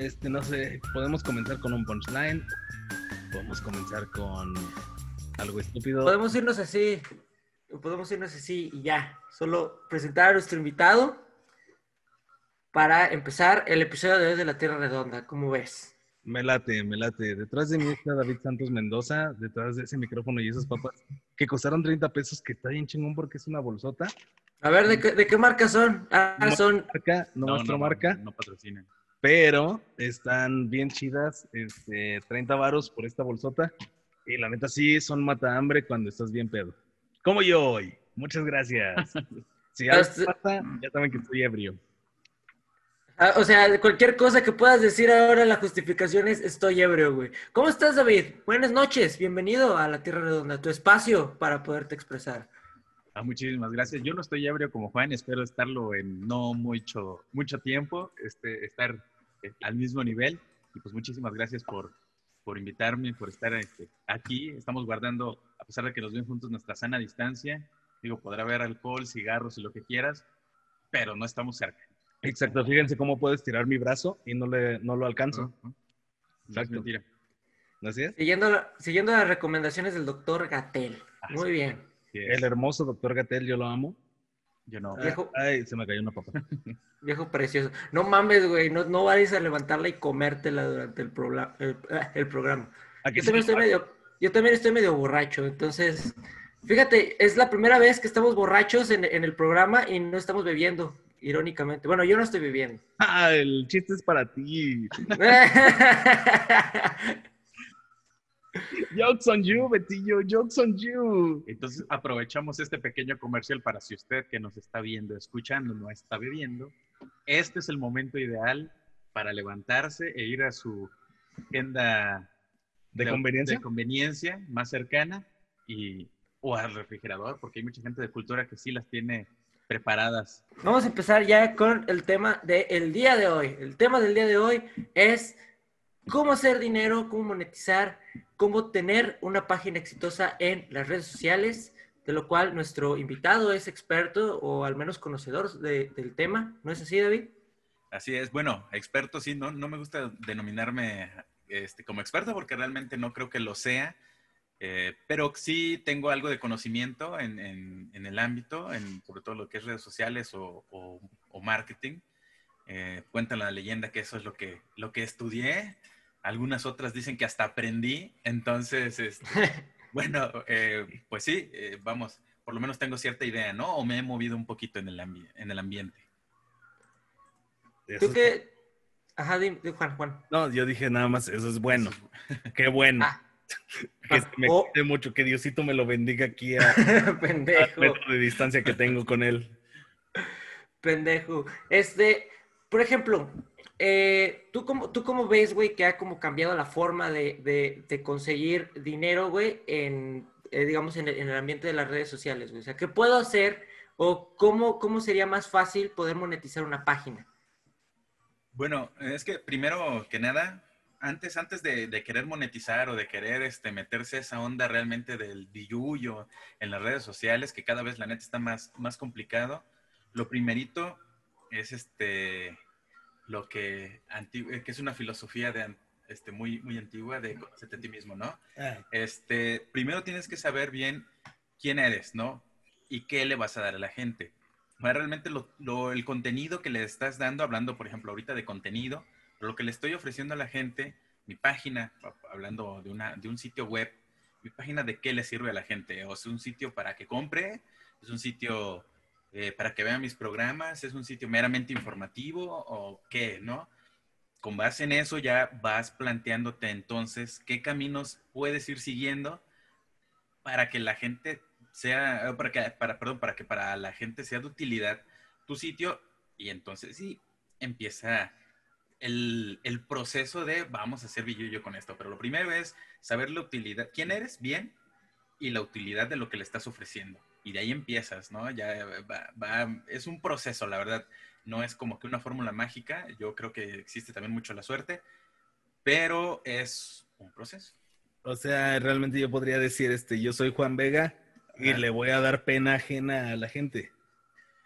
este, no sé, podemos comenzar con un punchline, podemos comenzar con algo estúpido. Podemos irnos así, podemos irnos así y ya. Solo presentar a nuestro invitado para empezar el episodio de hoy de La Tierra Redonda. ¿Cómo ves? Me late, me late. Detrás de mí está David Santos Mendoza, detrás de ese micrófono y esas papas que costaron 30 pesos, que está bien chingón porque es una bolsota. A ver, ¿de qué, de qué marca son? Ah, No son. Marca, no, nuestra marca, No patrocinan. Pero están bien chidas, este, 30 varos por esta bolsota. Y la neta sí son mata hambre cuando estás bien pedo. Como yo hoy. Muchas gracias. Si algo Este- pasa, ya saben que estoy ebrio. Ah, o sea, cualquier cosa que puedas decir ahora, la justificación es estoy ebrio, güey. ¿Cómo estás, David? Buenas noches, bienvenido a La Tierra Redonda, tu espacio para poderte expresar. Ah, muchísimas gracias. Yo no estoy ebrio como Juan, espero estarlo en no mucho, mucho tiempo, este, estar al mismo nivel. Y pues muchísimas gracias por, por invitarme, por estar este, aquí. Estamos guardando, a pesar de que nos ven juntos, nuestra sana distancia. Digo, podrá haber alcohol, cigarros y lo que quieras, pero no estamos cerca. Exacto, fíjense cómo puedo estirar mi brazo y no, le, no lo alcanzo. ¿no? No es Exacto. mentira. ¿Así es? Siguiendo, la- siguiendo las recomendaciones del doctor Gatel. Muy bien. Sí. El hermoso doctor Gatel, yo lo amo. Yo no. Viejo. Ay, se me cayó una papa. Viejo precioso. No mames, güey. No, no vayas a levantarla y comértela durante el, el, ah, el programa. ¿A que Yo también, estoy medio, yo también estoy medio borracho. Entonces, fíjate, es la primera vez que estamos borrachos en, en el programa y no estamos bebiendo, irónicamente. Bueno, yo no estoy bebiendo. Ah, el chiste es para ti. Jokes on you, Betillo, jokes on you. Entonces aprovechamos este pequeño comercial para si usted que nos está viendo, escuchando, no está bebiendo, este es el momento ideal para levantarse e ir a su tienda ¿De conveniencia? de conveniencia más cercana y, o al refrigerador, porque hay mucha gente de cultura que sí las tiene preparadas. Vamos a empezar ya con el tema del día de hoy. El tema del día de hoy es cómo hacer dinero, cómo monetizar, cómo tener una página exitosa en las redes sociales, de lo cual nuestro invitado es experto o al menos conocedor de- del tema. ¿No es así, David? Así es, bueno, experto sí, no, no me gusta denominarme este, como experto porque realmente no creo que lo sea, eh, pero sí tengo algo de conocimiento en, en- en el ámbito, en, sobre todo lo que es redes sociales o, o- o marketing. Eh, cuentan la leyenda que eso es lo que, lo que estudié, algunas otras dicen que hasta aprendí, entonces, este, bueno, eh, pues sí, eh, vamos, por lo menos tengo cierta idea, ¿no? O me he movido un poquito en el, ambi- en el ambiente. ¿Tú qué? Ajá, dime, Juan, Juan. No, yo dije nada más, eso es bueno. Qué bueno. Ah, que se me oh. cuide mucho, que Diosito me lo bendiga aquí a, a pendejo. metro de distancia que tengo con él. Pendejo. Este, por ejemplo, eh, ¿tú, cómo, ¿tú cómo ves, güey, que ha como cambiado la forma de, de- conseguir dinero, güey, en, eh, digamos, en el, en el ambiente de las redes sociales, güey? O sea, ¿qué puedo hacer o cómo, cómo sería más fácil poder monetizar una página? Bueno, es que primero que nada, antes, antes de, querer monetizar o de querer este, meterse esa onda realmente del billuyo en las redes sociales, que cada vez la neta está más, más complicado, lo primerito es este lo que, eh, que es una filosofía de, este, muy, muy antigua de conocerte a ti mismo, ¿no? Este, primero tienes que saber bien quién eres, ¿no? Y qué le vas a dar a la gente. Realmente lo- lo- el contenido que le estás dando, hablando, por ejemplo, ahorita de contenido, lo que le estoy ofreciendo a la gente, mi página, hablando de, una, de un sitio web, mi página de qué le sirve a la gente. O es un sitio para que compre, es un sitio eh, para que vea mis programas, es un sitio meramente informativo o qué, ¿no? Con base en eso ya vas planteándote entonces qué caminos puedes ir siguiendo para que la gente sea, eh, para que, para, perdón, para que para la gente sea de utilidad tu sitio y entonces sí empieza el, el proceso de vamos a hacer billuyo con esto. Pero lo primero es saber la utilidad, quién eres bien y la utilidad de lo que le estás ofreciendo. Y de ahí empiezas, ¿no? Ya va- va- es un proceso, la verdad. No es como que una fórmula mágica. Yo creo que existe también mucho la suerte, pero es un proceso. O sea, realmente yo podría decir, este, yo soy Juan Vega y Ajá. le voy a dar pena ajena a la gente.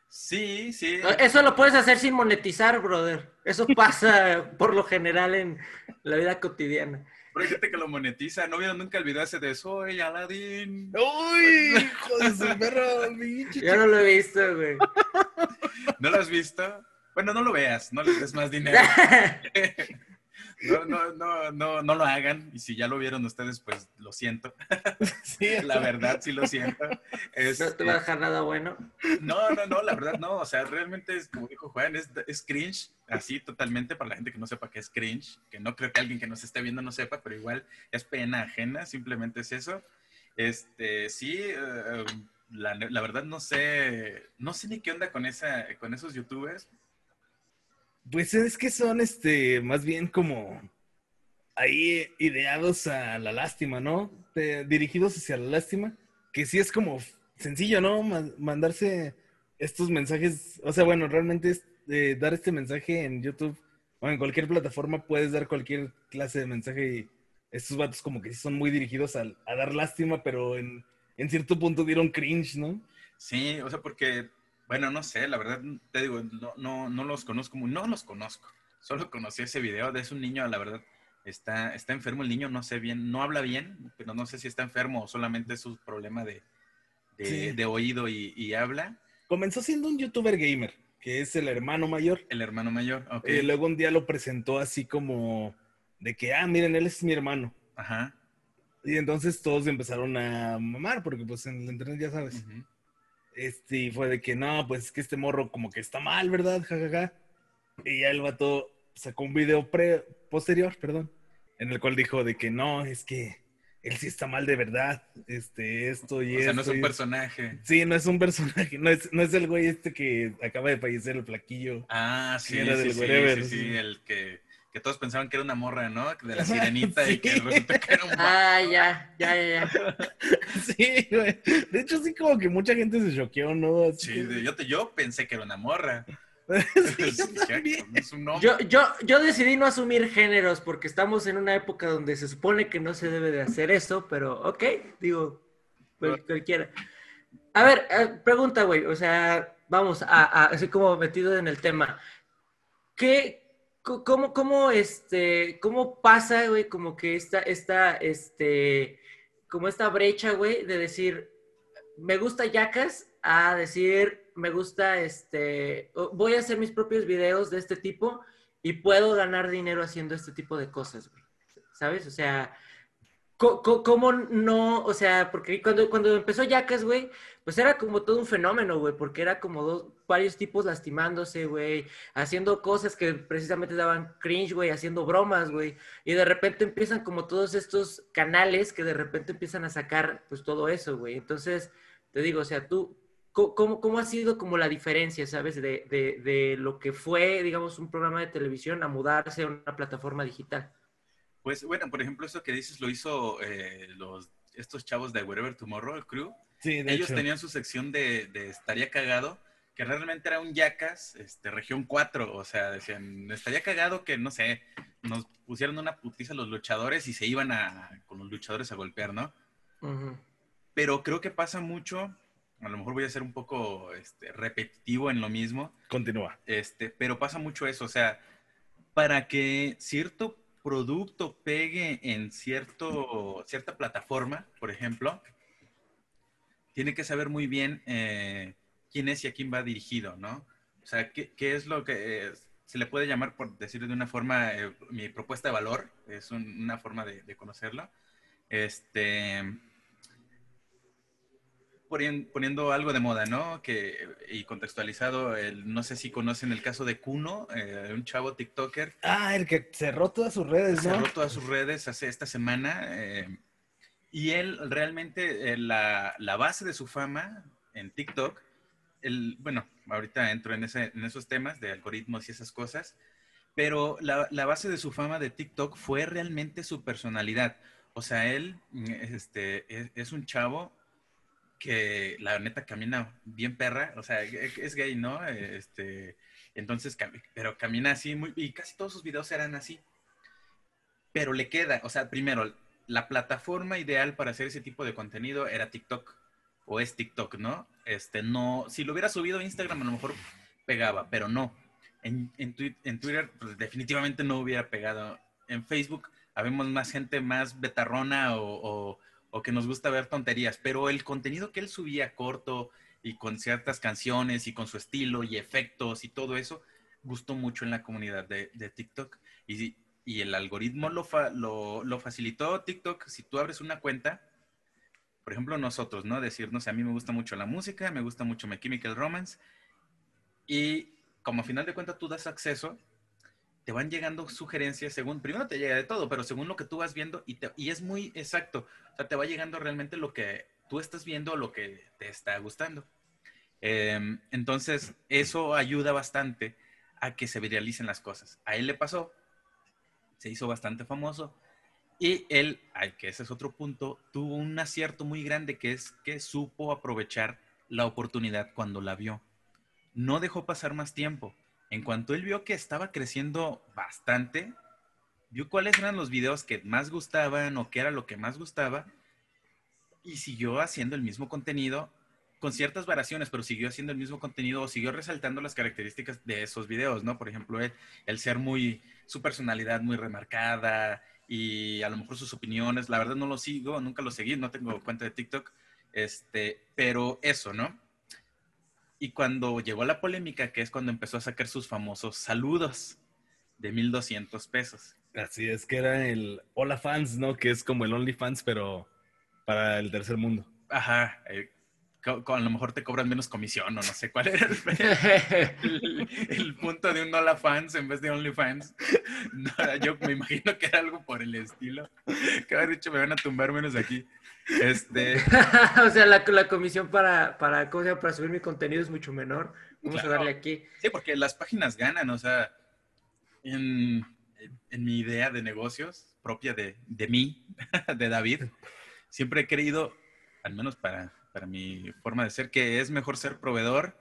Sí, sí. Eso lo puedes hacer sin monetizar, brother. Eso pasa por lo general en la vida cotidiana. Pero hay gente que lo monetiza. ¿No vieron nunca el video ese de Soy Aladín? ¡Uy! ¡Hijo de su perro! Yo no lo he visto, güey. ¿No lo has visto? Bueno, no lo veas, no les des más dinero. No, no, no, no, no lo hagan. Y si ya lo vieron ustedes, pues lo siento. Sí, La verdad, sí lo siento. Es- No te va a dejar nada bueno. no, no, no, la verdad no. O sea, realmente es como dijo Juan, es, es cringe, así totalmente para la gente que no sepa qué es cringe, que no creo que alguien que nos esté viendo no sepa, pero igual es pena ajena, simplemente es eso. Este, sí, eh, la, la verdad no sé, no sé ni qué onda con esa, con esos youtubers. Pues es que son este, más bien como ahí ideados a la lástima, ¿no? Dirigidos hacia la lástima, que sí es como sencillo, ¿no? Ma- mandarse estos mensajes, o sea, bueno, realmente es eh, dar este mensaje en YouTube o en cualquier plataforma puedes dar cualquier clase de mensaje y estos vatos como que sí son muy dirigidos al- a, dar lástima, pero en, en cierto punto dieron cringe, ¿no? Sí, o sea, porque, bueno, no sé, la verdad, te digo, no, no, no los conozco, muy- no los conozco. Solo conocí ese video de es un niño, la verdad, está, está enfermo el niño, no sé bien, no habla bien, pero no sé si está enfermo o solamente es un problema de, de, Sí. de oído y, y habla. Comenzó siendo un youtuber gamer, que es el hermano mayor. El hermano mayor, ok. Eh, luego un día lo presentó así como de que, ah, miren, él es mi hermano. Ajá. Y entonces todos empezaron a mamar, porque pues en el internet ya sabes. Este, y fue de que, no, pues es que este morro como que está mal, ¿verdad? Ja, ja, ja. Y ya el vato sacó un video pre posterior, perdón, en el cual dijo de que no, es que él sí está mal de verdad. Este, esto y O sea, no es esto un personaje. Sí, no es un personaje, no es, no es el güey este que acaba de fallecer, el flaquillo. Ah, sí, era sí, del sí, sí, sí. el que, que todos pensaban que era una morra, ¿no? De la sirenita y que resulta que era un. Ah, ya, ya, ya, ya. Sí, güey. De hecho, sí, como que mucha gente se choqueó, ¿no? Así Sí, que- de- yo, te- yo pensé que era una morra. Sí, yo. Yo, yo, yo decidí no asumir géneros porque estamos en una época donde se supone que no se debe de hacer eso, pero ok, digo, cual- cualquiera. A ver, eh, pregunta, güey, o sea, vamos, a, a- así como metido en el tema. ¿Qué, cómo, cómo, este, cómo pasa, güey, como que esta, esta, este, como esta brecha, güey, de decir, me gusta Yacas a decir, me gusta, este, voy a hacer mis propios videos de este tipo y puedo ganar dinero haciendo este tipo de cosas, güey. ¿Sabes? O sea, ¿cómo no? O sea, porque cuando, cuando empezó Yacas, güey, pues era como todo un fenómeno, güey, porque era como dos, varios tipos lastimándose, güey, haciendo cosas que precisamente daban cringe, güey, haciendo bromas, güey, y de repente empiezan como todos estos canales que de repente empiezan a sacar, pues todo eso, güey. Entonces, te digo, o sea, tú, ¿cómo, cómo ha sido como la diferencia, sabes, de, de, de lo que fue, digamos, un programa de televisión a mudarse a una plataforma digital? Pues bueno, por ejemplo, eso que dices lo hizo eh, los, estos chavos de Wherever Tomorrow, el crew. Sí, de Ellos hecho. tenían su sección de, de Estaría Cagado, que realmente era un Yacas, este, región 4. O sea, decían, estaría cagado que, no sé, nos pusieran una putiza a los luchadores y se iban a, con los luchadores a golpear, ¿no? Pero creo que pasa mucho, a lo mejor voy a ser un poco este, repetitivo en lo mismo, Continúa. este, pero pasa mucho eso, o sea, para que cierto producto pegue en cierto, cierta plataforma, por ejemplo, tiene que saber muy bien eh, quién es y a quién va dirigido, ¿no? O sea, qué, qué es lo que se le puede llamar, por decirlo de una forma, eh, mi propuesta de valor, es un- una forma de, de conocerlo. Este, poniendo algo de moda, ¿no? Que, y contextualizado, el, no sé si conocen el caso de Kuno, eh, un chavo TikToker, Ah, el que cerró todas sus redes, ¿no? cerró todas sus redes hace esta semana eh, y él realmente, eh, la, la base de su fama en TikTok, el, bueno, ahorita entro en, ese, en esos temas de algoritmos y esas cosas, pero la, la base de su fama de TikTok fue realmente su personalidad. O sea, él este, es, es un chavo que la neta camina bien perra, o sea, es es gay, ¿no? Este, entonces, pero camina así, muy, y casi todos sus videos eran así. Pero le queda, o sea, primero, la plataforma ideal para hacer ese tipo de contenido era TikTok. o es TikTok, ¿no? Este, no, si lo hubiera subido a Instagram a lo mejor pegaba, pero no. En, Twitter pues, definitivamente no hubiera pegado. En Facebook habemos más gente más betarrona o, que nos gusta ver tonterías, pero el contenido que él subía corto y con ciertas canciones y con su estilo y efectos y todo eso, gustó mucho en la comunidad de, de TikTok. Y, y el algoritmo lo, lo, lo facilitó TikTok. Si tú abres una cuenta, por ejemplo, nosotros, ¿no? Decirnos, a mí me gusta mucho la música, me gusta mucho My Chemical Romance. Y como a final de cuentas tú das acceso, te van llegando sugerencias según, primero te llega de todo, pero según lo que tú vas viendo y, y es muy exacto. O sea, te va llegando realmente lo que tú estás viendo lo que te está gustando. Em, entonces, eso ayuda bastante a que se viralicen las cosas. A él le pasó, se hizo bastante famoso, y él, ay, que ese es otro punto, tuvo un acierto muy grande que es que supo aprovechar la oportunidad cuando la vio. No dejó pasar más tiempo. En cuanto él vio que estaba creciendo bastante, vio cuáles eran los videos que más gustaban o qué era lo que más gustaba y siguió haciendo el mismo contenido con ciertas variaciones, pero siguió haciendo el mismo contenido o siguió resaltando las características de esos videos, ¿no? Por ejemplo, el, el ser muy, su personalidad muy remarcada, y a lo mejor sus opiniones. La verdad no lo sigo, nunca lo seguí, no tengo cuenta de TikTok, este, pero eso, ¿no? Y cuando llegó la polémica, que es cuando empezó a sacar sus famosos saludos de 1200 pesos. Así es, que era el Hola Fans, ¿no? Que es como el OnlyFans, pero para el tercer mundo. Ajá, eh, a lo mejor te cobran menos comisión o no sé cuál era el, punto de un Hola Fans en vez de OnlyFans. No, yo me imagino que era algo por el estilo. Que haber dicho, me van a tumbar menos aquí. Este... o sea, la, la comisión para, para, ¿cómo se llama? para subir mi contenido es mucho menor. Vamos a darle aquí. Sí, porque las páginas ganan, o sea, en, en mi idea de negocios propia de, de mí, de David, siempre he creído, al menos para para mi forma de ser, que es mejor ser proveedor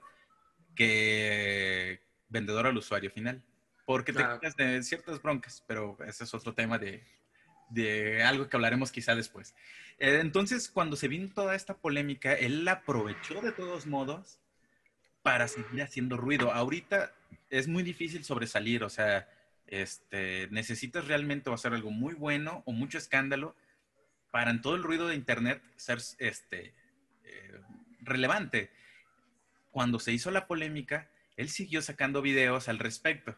que vendedor al usuario final. Porque te quitas de ciertas broncas, pero ese es otro tema de, de algo que hablaremos quizá después. Eh, entonces, cuando se vino toda esta polémica, él la aprovechó de todos modos para seguir haciendo ruido. Ahorita es muy difícil sobresalir, o sea, este, necesitas realmente hacer algo muy bueno o mucho escándalo para en todo el ruido de Internet ser este, relevante. Cuando se hizo la polémica, él siguió sacando videos al respecto.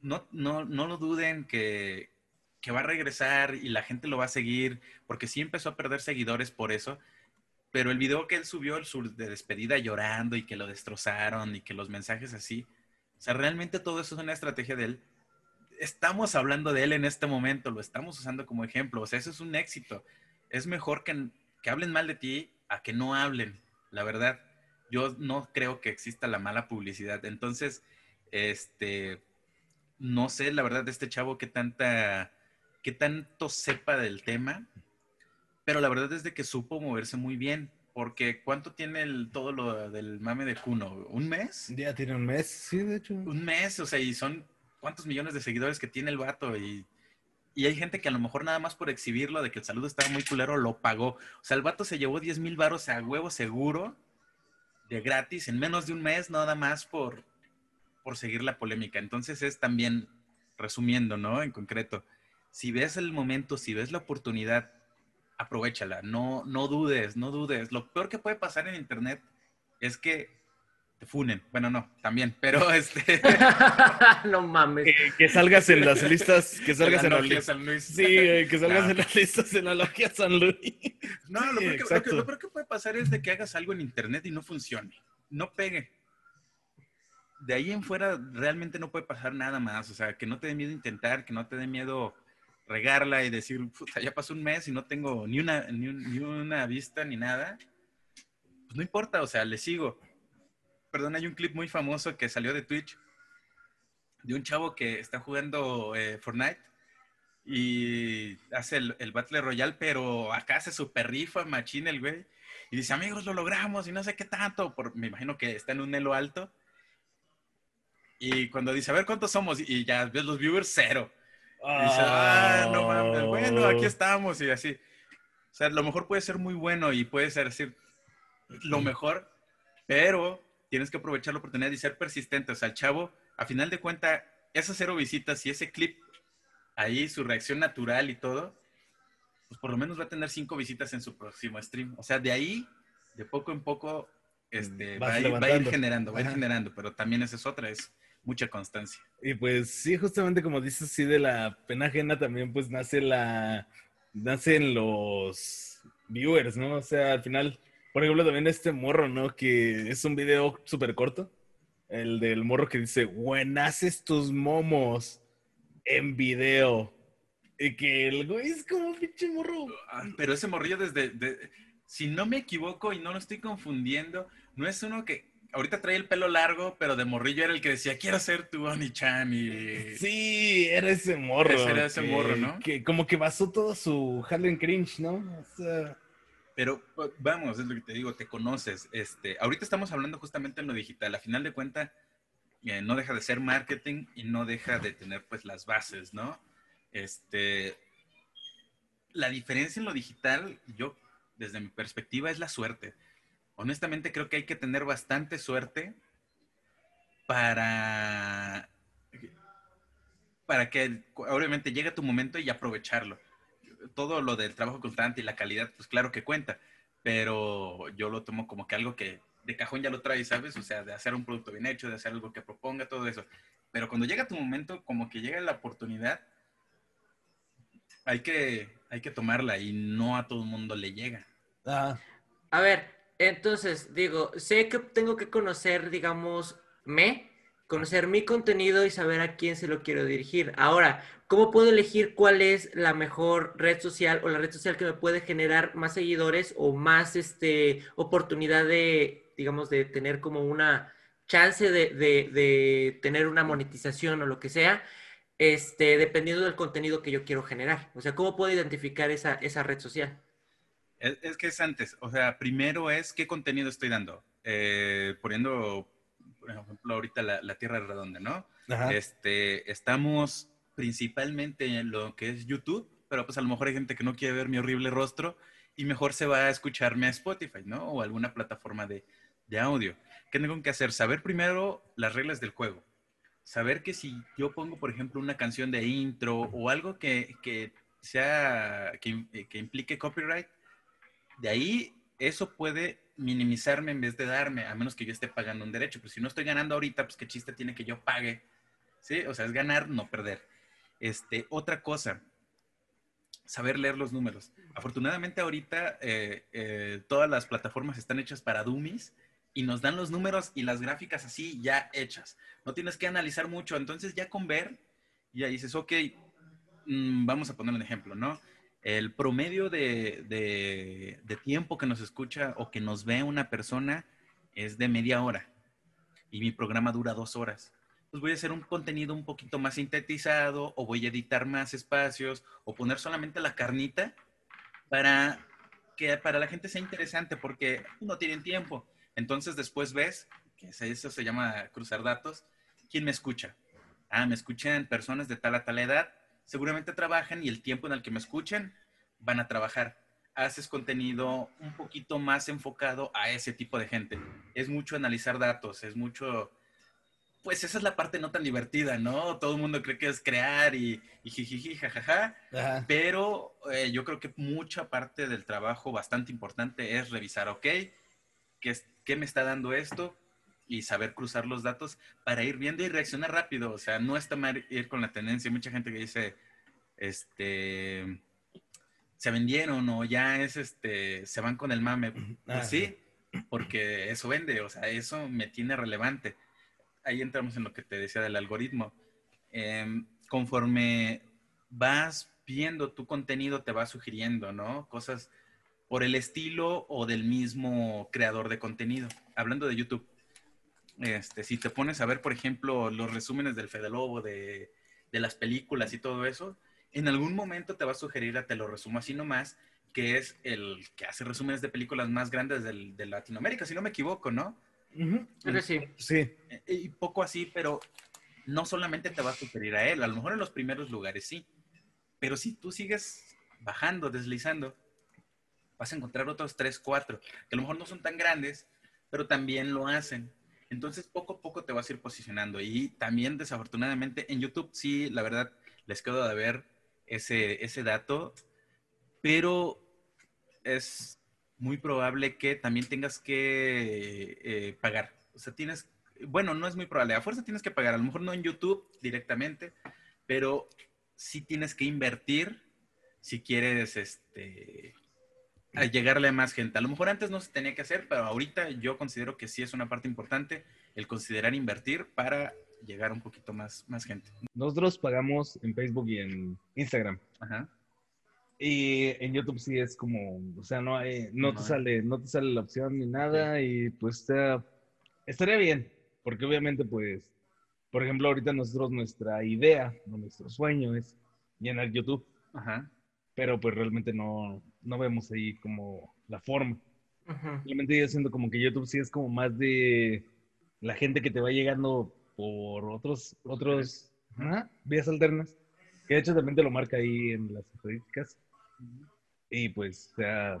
No, no, no lo duden que, que va a regresar y la gente lo va a seguir, porque sí empezó a perder seguidores por eso, pero el video que él subió el de despedida llorando y que lo destrozaron y que los mensajes así, o sea, realmente todo eso es una estrategia de él. Estamos hablando de él en este momento, lo estamos usando como ejemplo, o sea, eso es un éxito. Es mejor que, que hablen mal de ti a que no hablen la verdad. Yo no creo que exista la mala publicidad. Entonces, este, no sé, la verdad, de este chavo qué tanta, qué tanto sepa del tema, pero la verdad es de que supo moverse muy bien. Porque ¿cuánto tiene el, todo lo del mame de Kuno? ¿Un mes? Ya tiene un mes, sí, de hecho. Un mes, o sea, y son cuántos millones de seguidores que tiene el vato y, y hay gente que a lo mejor nada más por exhibirlo de que el saludo estaba muy culero lo pagó. O sea, el vato se llevó 10 mil baros a huevo seguro de gratis en menos de un mes, nada más por, por seguir la polémica. Entonces es también, resumiendo, ¿no? En concreto, si ves el momento, si ves la oportunidad, aprovechala, no, no dudes, no dudes. Lo peor que puede pasar en Internet es que te funen. Bueno, no, también, pero este. no mames. Que, salgas en las listas, que salgas en la lista. San Luis. Sí, que salgas en las listas en la logia San Luis. No, lo, peor que, lo, que, puede pasar es de que hagas algo en internet y no funcione, no pegue. De ahí en fuera realmente no puede pasar nada más, o sea, que no te dé miedo intentar, que no te dé miedo regarla y decir, ya pasó un mes y no tengo ni una, ni, una vista ni nada. Pues no importa, o sea, le sigo perdón, hay un clip muy famoso que salió de Twitch de un chavo que está jugando eh, Fortnite y hace el, Battle Royale, pero acá se super rifa, machina el güey. Y dice, amigos, lo logramos y no sé qué tanto. Por, me imagino que está en un elo alto. Y cuando dice, a ver cuántos somos, y ya ves los viewers, cero. Y dice, ah, no mames, bueno, aquí estamos, y así. O sea, a lo mejor puede ser muy bueno y puede ser decir, lo mejor, pero tienes que aprovechar la oportunidad y ser persistente. O sea, el chavo, a final de cuentas, esas cero visitas y ese clip, ahí su reacción natural y todo, pues por lo menos va a tener cinco visitas en su próximo stream. O sea, de ahí, de poco en poco, este, va, a ir, generando, va a ir generando, pero también esa es otra, es mucha constancia. Y pues sí, justamente como dices, sí, de la pena ajena también pues nace la, nacen los viewers, ¿no? O sea, al final, por ejemplo, también este morro, ¿no? Que es un video súper corto, el del morro que dice, haces tus momos en video. Y que el güey es como un pinche morro. Ah, pero ese morrillo desde, si no me equivoco y no lo estoy confundiendo, no es uno que ahorita trae el pelo largo, pero de morrillo era el que decía, quiero ser tu Oni-chan y... Sí, era ese morro. era ese morro, ¿no? Que como que basó todo su Harlem Cringe, ¿no? O sea... Pero vamos, es lo que te digo, te conoces. Este, ahorita estamos hablando justamente en lo digital. A final de cuentas, eh, no deja de ser marketing y no deja de tener pues las bases, ¿no? Este, la diferencia en lo digital, yo desde mi perspectiva, es la suerte. Honestamente creo que hay que tener bastante suerte para, para que obviamente llegue tu momento y aprovecharlo. Todo lo del trabajo constante y la calidad, pues claro que cuenta, pero yo lo tomo como que algo que de cajón ya lo traes, ¿sabes? O sea, de hacer un producto bien hecho, de hacer algo que proponga, todo eso. Pero cuando llega tu momento, como que llega la oportunidad, hay que, hay que tomarla y no a todo el mundo le llega. Ah. A ver, entonces, digo, sé que tengo que conocer, digamos, me, conocer mi contenido y saber a quién se lo quiero dirigir. Ahora, ¿cómo puedo elegir cuál es la mejor red social o la red social que me puede generar más seguidores o más este, oportunidad de, digamos, de tener como una chance de, de tener una monetización o lo que sea? este, dependiendo del contenido que yo quiero generar. O sea, ¿cómo puedo identificar esa, esa red social? Es, que es antes, o sea, primero es qué contenido estoy dando. Eh, poniendo, por ejemplo, ahorita la, Tierra Redonda, ¿no? Este, estamos principalmente en lo que es YouTube, pero pues a lo mejor hay gente que no quiere ver mi horrible rostro y mejor se va a escucharme a Spotify, ¿no? O alguna plataforma de, de audio. ¿Qué tengo que hacer? Saber primero las reglas del juego saber que si yo pongo, por ejemplo, una canción de intro o algo que, sea, que, implique copyright, de ahí eso puede minimizarme en vez de darme, a menos que yo esté pagando un derecho. Pero si no estoy ganando ahorita, pues qué chiste tiene que yo pague. ¿Sí? O sea, es ganar, no perder. Este, otra cosa, saber leer los números. Afortunadamente ahorita eh, eh, todas las plataformas están hechas para dummies y nos dan los números y las gráficas así ya hechas. No tienes que analizar mucho. Entonces ya con ver, ya dices, ok, mm, vamos a poner un ejemplo, ¿no? El promedio de, tiempo que nos escucha o que nos ve una persona es de media hora y mi programa dura dos horas. Pues voy a hacer un contenido un poquito más sintetizado o voy a editar más espacios o poner solamente la carnita para que para la gente sea interesante porque no tienen tiempo. Entonces después ves, que eso se llama cruzar datos, ¿quién me escucha? Ah, me escuchan personas de tal a tal edad, seguramente trabajan y el tiempo en el que me escuchan van a trabajar. Haces contenido un poquito más enfocado a ese tipo de gente. Es mucho analizar datos, es mucho, pues esa es la parte no tan divertida, ¿no? Todo el mundo cree que es crear y, y jijiji, jajaja, pero eh, yo creo que mucha parte del trabajo bastante importante es revisar, ok, ¿qué, me está dando esto? Y saber cruzar los datos para ir viendo y reaccionar rápido. O sea, no está mal ir con la tendencia. Mucha gente que dice, este, se vendieron o ya es, este, se van con el mame. Pues ah, sí, porque eso vende, o sea, eso me tiene relevante. Ahí entramos en lo que te decía del algoritmo. Em, conforme vas viendo tu contenido, te va sugiriendo, ¿no? Cosas por el estilo o del mismo creador de contenido. Hablando de YouTube, este, si te pones a ver, por ejemplo, los resúmenes del Fede Lobo, de, de las películas y todo eso, en algún momento te va a sugerir a Te lo resumo así nomás, que es el que hace resúmenes de películas más grandes del, de Latinoamérica, si no me equivoco, ¿no? sí. Sí. Eh, y poco así, pero no solamente te va a sugerir a él, a lo mejor en los primeros lugares sí, pero si tú sigues bajando, deslizando, vas a encontrar otros tres, cuatro, que a lo mejor no son tan grandes, pero también lo hacen. Entonces, poco a poco te vas a ir posicionando. Y también, desafortunadamente, en YouTube sí, la verdad, les quedo de ver ese, ese dato, pero es muy probable que también tengas que eh, pagar. O sea, tienes, bueno, no es muy probable, a fuerza tienes que pagar, a lo mejor no en YouTube directamente, pero sí tienes que invertir si quieres este, llegarle a más gente. A lo mejor antes no se tenía que hacer, pero ahorita yo considero que sí es una parte importante el considerar invertir para llegar un poquito más, más gente. Nosotros pagamos en Facebook y en Instagram. Ajá. Y en YouTube sí es como, o sea, no hay, no, te sale, no te sale la opción ni nada y pues estaría bien, porque obviamente pues, por ejemplo, ahorita nosotros nuestra idea, nuestro sueño es llenar YouTube. Ajá. Pero pues realmente no, no vemos ahí como la forma. Realmente yo siento como que YouTube sí es como más de la gente que te va llegando por otros, otros vías alternas, que de hecho también te lo marca ahí en las estadísticas. Y pues, o sea,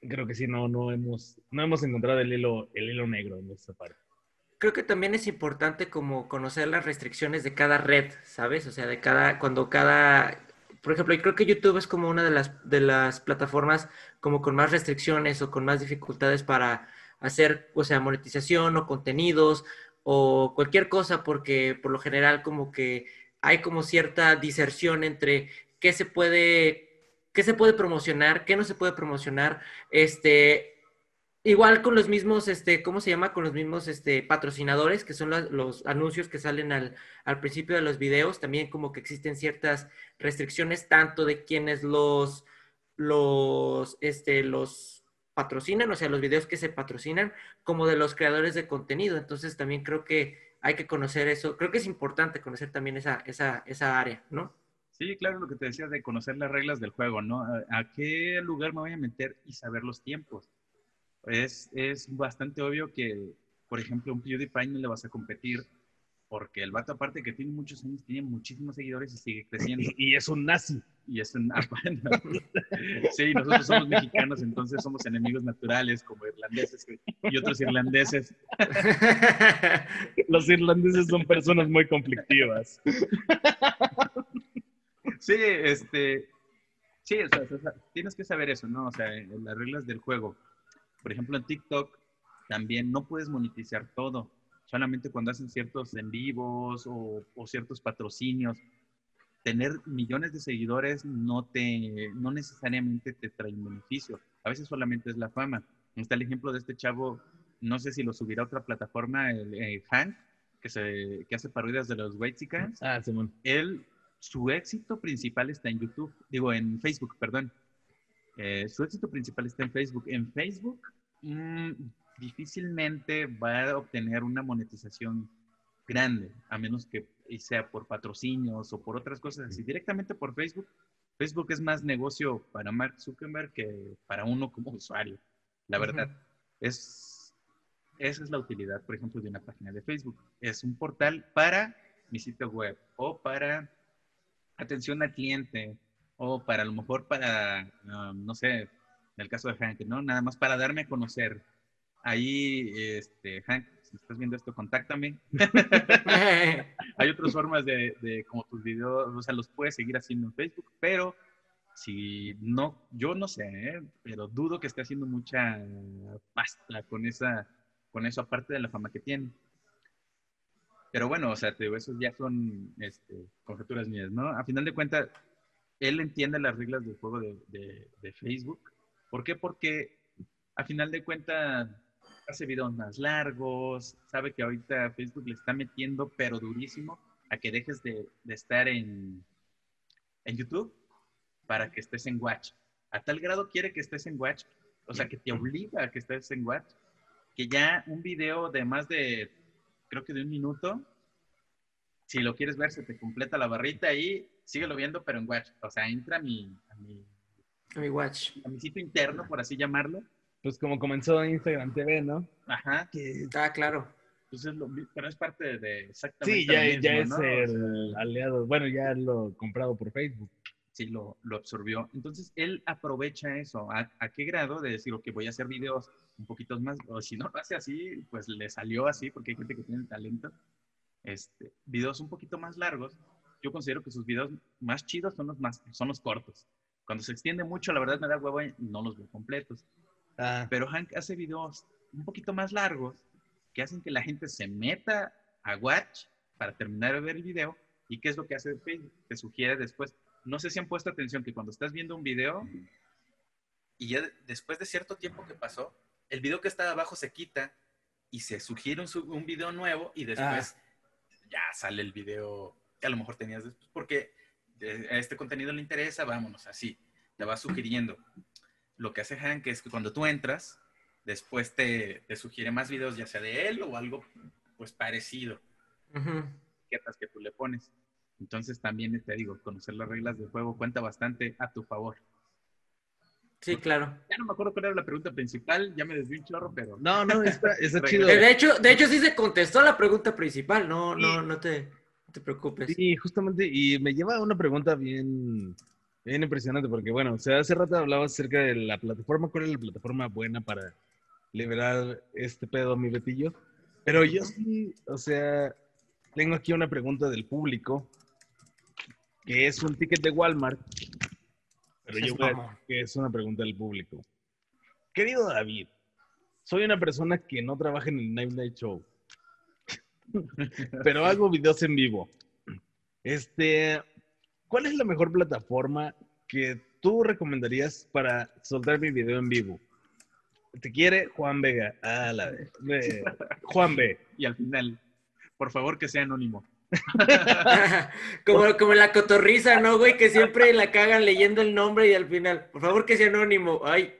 creo que sí, no, no, hemos, no hemos encontrado el hilo, el hilo negro en esta parte. Creo que también es importante como conocer las restricciones de cada red, ¿sabes? O sea, de cada, cuando cada, por ejemplo, yo creo que YouTube es como una de las, de las plataformas como con más restricciones o con más dificultades para hacer, o sea, monetización o contenidos o cualquier cosa, porque por lo general como que hay como cierta diserción entre qué se puede, qué se puede promocionar, qué no se puede promocionar, este, Igual con los mismos, este, ¿cómo se llama? Con los mismos este, patrocinadores, que son los anuncios que salen al, al, principio de los videos, también como que existen ciertas restricciones, tanto de quienes los, los, este, los patrocinan, o sea, los videos que se patrocinan, como de los creadores de contenido. Entonces también creo que hay que conocer eso. Creo que es importante conocer también esa, esa, esa área, ¿no? Sí, claro, lo que te decía de conocer las reglas del juego, ¿no? ¿A qué lugar me voy a meter y saber los tiempos? Es, es bastante obvio que, por ejemplo, un PewDiePie no le vas a competir porque el vato, aparte que tiene muchos años, tiene muchísimos seguidores y sigue creciendo. Y es un nazi. Y es un Sí, nosotros somos mexicanos, entonces somos enemigos naturales, como irlandeses y otros irlandeses. Los irlandeses son personas muy conflictivas. Sí, este. Sí, o sea, tienes que saber eso, ¿no? O sea, las reglas del juego. Por ejemplo, en TikTok también no puedes monetizar todo, solamente cuando hacen ciertos en vivos o, ciertos patrocinios. Tener millones de seguidores no, te, no necesariamente te trae un beneficio, a veces solamente es la fama. Está el ejemplo de este chavo, no sé si lo subirá a otra plataforma, el, eh, Hank, que, se, que hace parodias de los Whitesicans. Ah, Simón. Él, su éxito principal está en YouTube, digo, en Facebook, perdón. Eh, su éxito principal está en Facebook. En Facebook mm, difícilmente va a obtener una monetización grande, a menos que sea por patrocinios o por otras cosas así. Directamente por Facebook, Facebook es más negocio para Mark Zuckerberg que para uno como usuario. La verdad, es, esa es la utilidad, por ejemplo, de una página de Facebook. Es un portal para mi sitio web o para atención al cliente o para a lo mejor para, um, no sé, en el caso de Hank, ¿no? Nada más para darme a conocer. Ahí, este, Hank, si estás viendo esto, contáctame. Hay otras formas de, de, como tus videos, o sea, los puedes seguir haciendo en Facebook, pero si no, yo no sé, ¿eh? pero dudo que esté haciendo mucha pasta con esa, con eso aparte de la fama que tiene. Pero bueno, o sea, te digo, esos ya son este, conjeturas mías, ¿no? A final de cuentas, él entiende las reglas del juego de, Facebook. ¿Por qué? Porque a final de cuentas hace videos más largos, sabe que ahorita Facebook le está metiendo, pero durísimo, a que dejes de, estar en, en YouTube para que estés en Watch. A tal grado quiere que estés en Watch, o sea, que te obliga a que estés en Watch, que ya un video de más de, creo que de un minuto, si lo quieres ver, se te completa la barrita y síguelo viendo, pero en Watch. O sea, entra a mi, a mi, a mi Watch. A mi sitio interno, por así llamarlo. Pues como comenzó Instagram TV, ¿no? Ajá. Que... Ah, claro. Pues es lo, pero es parte de exactamente Sí, ya, ya es el aliado. Bueno, ya lo comprado por Facebook. sí lo, lo absorbió. Entonces, él aprovecha eso. ¿A, ¿A, qué grado? De decir, ok, voy a hacer videos un poquito más, o si no lo hace así, pues le salió así, porque hay gente que tiene talento. Este, videos un poquito más largos. Yo considero que sus videos más chidos son los, más, son los cortos. Cuando se extiende mucho, la verdad me da huevo y no los veo completos. Ah. Pero Hank hace videos un poquito más largos que hacen que la gente se meta a Watch para terminar de ver el video. ¿Y qué es lo que hace Facebook? Te sugiere después. No sé si han puesto atención que cuando estás viendo un video y ya después de cierto tiempo que pasó, el video que está abajo se quita y se sugiere un, un video nuevo y después ah. ya sale el video que a lo mejor tenías después porque a este contenido le interesa, vámonos, así, te va sugiriendo. Lo que hace Hank es que cuando tú entras, después te, te sugiere más videos, ya sea de él o algo pues parecido. Uh que tú le pones. Entonces también te digo, conocer las reglas del juego cuenta bastante a tu favor. Sí, claro. Ya no me acuerdo cuál era la pregunta principal, ya me desvié un chorro, pero... No, no, está, está chido. De hecho, de hecho sí se contestó la pregunta principal, no, no, no te, no te preocupes. Sí, justamente, y me lleva a una pregunta bien, bien impresionante, porque bueno, o sea, hace rato hablabas acerca de la plataforma, ¿cuál es la plataforma buena para liberar este pedo, mi Betillo? Pero yo sí, o sea, tengo aquí una pregunta del público, que es un ticket de Walmart, pero yo creo que es una pregunta del público. Querido David, soy una persona que no trabaja en el Night Night Show, pero hago videos en vivo. Este, ¿cuál es la mejor plataforma que tú recomendarías para soltar mi video en vivo? Te quiere Juan Vega. Ah, la de, Juan B. Y al final, por favor que sea anónimo. como, como la cotorriza, ¿no, güey? Que siempre la cagan leyendo el nombre y al final, por favor que sea anónimo. Ay.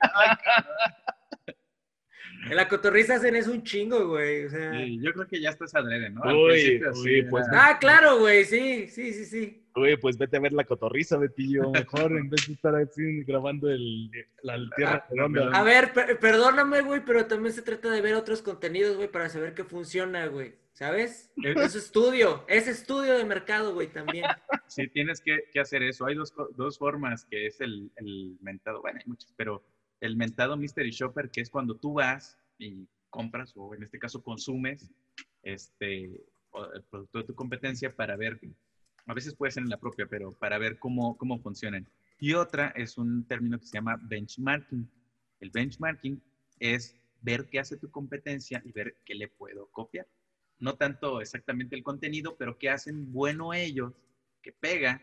En la cotorriza hacen es un chingo, güey. O sea... sí, yo creo que ya estás adrede, ¿no? Uy, uy, pues, ah, claro, güey, sí, sí, sí, sí. Uy, pues vete a ver la cotorriza, Betillo. Mejor en vez de estar así grabando el, la tierra redonda. A ver, perdóname, güey, pero también se trata de ver otros contenidos, güey, para saber qué funciona, güey. ¿Sabes? Es estudio, es estudio de mercado, güey, también. Sí, tienes que, que hacer eso. Hay dos, dos, formas, que es el, el mentado, bueno, hay muchos, pero el mentado Mystery Shopper, que es cuando tú vas y compras, o en este caso consumes, este, el producto de tu competencia para ver a veces puede ser en la propia, pero para ver cómo, cómo funcionan. Y otra es un término que se llama benchmarking. El benchmarking es ver qué hace tu competencia y ver qué le puedo copiar. No tanto exactamente el contenido, pero qué hacen bueno ellos, que pega,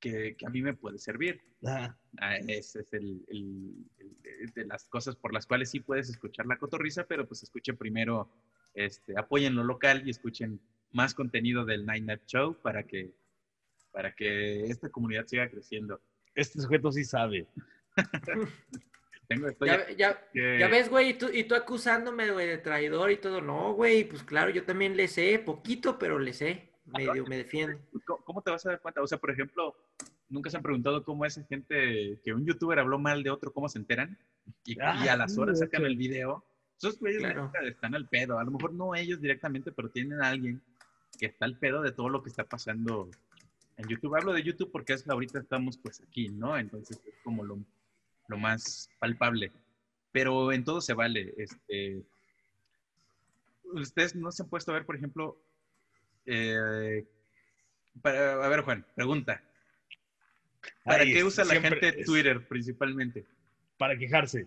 que, que a mí me puede servir. Ah, ese es el, de las cosas por las cuales sí puedes escuchar la cotorriza, pero pues escuchen primero, este, apoyen lo local y escuchen más contenido del Nine Night Show para que, para que esta comunidad siga creciendo. Este sujeto sí sabe. Tengo ya, ya, ya, ves, güey, y tú, y tú acusándome, güey, de traidor y todo. No, güey, pues claro, yo también le sé, poquito, pero le sé. Medio me defiendo. ¿Cómo te vas a dar cuenta? O sea, por ejemplo, nunca se han preguntado cómo es gente que un youtuber habló mal de otro, cómo se enteran. Y, y a las horas sacan el video. Esos güeyes están al pedo. A lo mejor no ellos directamente, pero tienen a alguien que está el pedo de todo lo que está pasando en YouTube. Hablo de YouTube porque es ahorita estamos pues aquí, ¿no? Entonces es como lo, lo más palpable. Pero en todo se vale. Este, ustedes no se han puesto a ver, por ejemplo, eh, para, a ver, Juan, pregunta. ¿Para qué usa la gente Twitter principalmente? Para quejarse.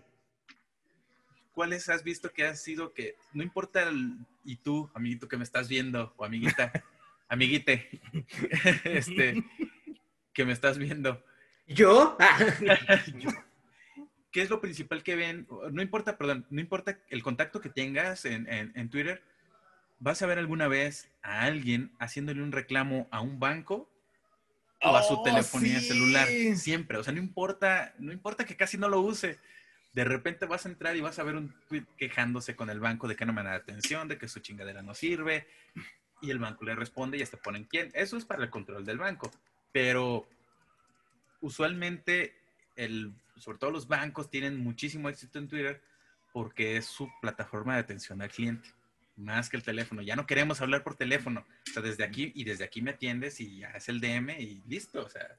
¿cuáles has visto que ha sido que, no importa, y tú, amiguito que me estás viendo, o amiguita, amiguite, este, que me estás viendo. ¿Yo? ¿Qué es lo principal que ven? No importa, perdón, no importa el contacto que tengas en, en, Twitter, ¿vas a ver alguna vez a alguien haciéndole un reclamo a un banco o a su oh, telefonía celular? Siempre, o sea, no importa, no importa que casi no lo use de repente vas a entrar y vas a ver un tweet quejándose con el banco de que no me da atención, de que su chingadera no sirve, y el banco le responde y hasta ponen quién. Eso es para el control del banco, pero usualmente, el, sobre todo los bancos tienen muchísimo éxito en Twitter porque es su plataforma de atención al cliente, más que el teléfono. Ya no queremos hablar por teléfono, o sea, desde aquí y desde aquí me atiendes y ya es el DM y listo, o sea,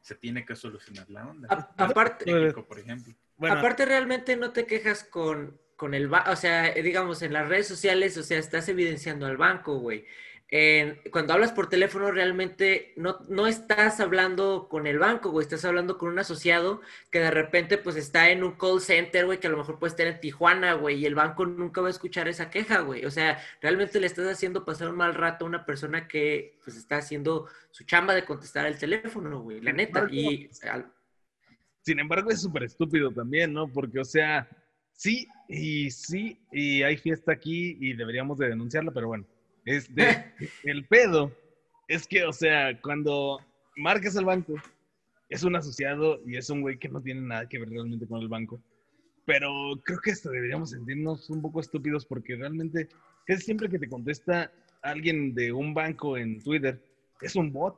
se tiene que solucionar la onda. A- aparte, Técnico, por ejemplo. Bueno, Aparte, realmente no te quejas con, con el banco, o sea, digamos, en las redes sociales, o sea, estás evidenciando al banco, güey. Cuando hablas por teléfono, realmente no, no estás hablando con el banco, güey, estás hablando con un asociado que de repente, pues, está en un call center, güey, que a lo mejor puede estar en Tijuana, güey, y el banco nunca va a escuchar esa queja, güey. O sea, realmente le estás haciendo pasar un mal rato a una persona que, pues, está haciendo su chamba de contestar el teléfono, güey, la neta. Y al- Sin embargo, es súper estúpido también, ¿no? Porque, o sea, sí y sí, y hay fiesta aquí y deberíamos de denunciarla, pero bueno, este, el pedo es que, o sea, cuando marcas al banco, es un asociado y es un güey que no tiene nada que ver realmente con el banco. Pero creo que hasta deberíamos sentirnos un poco estúpidos porque realmente casi siempre que te contesta alguien de un banco en Twitter, es un bot,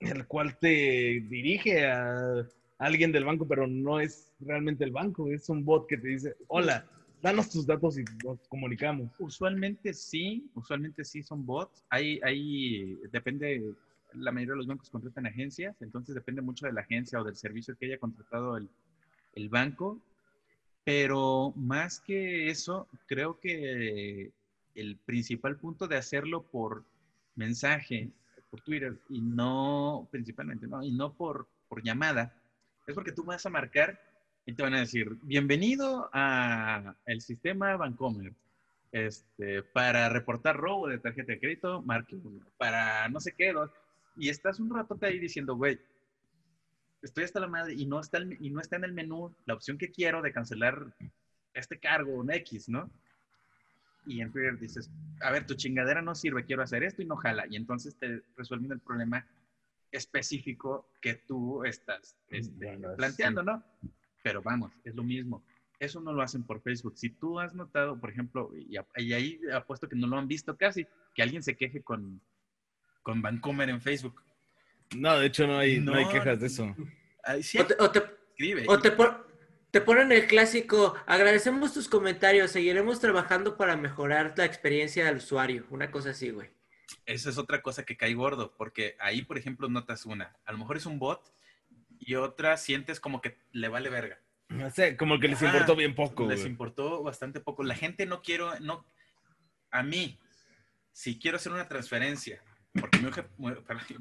el cual te dirige a alguien del banco, pero no es realmente el banco, es un bot que te dice, hola, danos tus datos y nos comunicamos. Usualmente sí, usualmente sí son bots. Hay, hay, depende, la mayoría de los bancos contratan agencias, entonces depende mucho de la agencia o del servicio que haya contratado el, el banco. Pero más que eso, creo que el principal punto de hacerlo por mensaje, por Twitter, y no, principalmente, ¿no? Y no por, por llamada, es porque tú vas a marcar y te van a decir, bienvenido a el sistema Bancomer. Este, para reportar robo de tarjeta de crédito, marque uno. Para no sé qué, dos. Y estás un ratote ahí diciendo, güey, estoy hasta la madre y no, está el- y no está en el menú la opción que quiero de cancelar este cargo, un X, ¿no? Y en Twitter dices, a ver, tu chingadera no sirve, quiero hacer esto y no jala. Y entonces te resuelven el problema específico que tú estás este, Bueno, planteando, ¿no? Pero vamos, es lo mismo. Eso no lo hacen por Facebook. Si tú has notado, por ejemplo, y, y ahí apuesto que no lo han visto casi, que alguien se queje con, con Vancomer en Facebook. No, de hecho no hay, no, hay No. quejas de eso. Ay, sí, o te- o te, escribe. O te, pon- te ponen el clásico, agradecemos tus comentarios, seguiremos trabajando para mejorar la experiencia del usuario. Una cosa así, güey. Esa es otra cosa que cae gordo, porque ahí, por ejemplo, notas una. A lo mejor es un bot y otra sientes como que le vale verga. No sé, como que les Ajá, importó bien poco. Les güey. importó bastante poco. La gente no quiero, no, a mí, si quiero hacer una transferencia, porque me urge,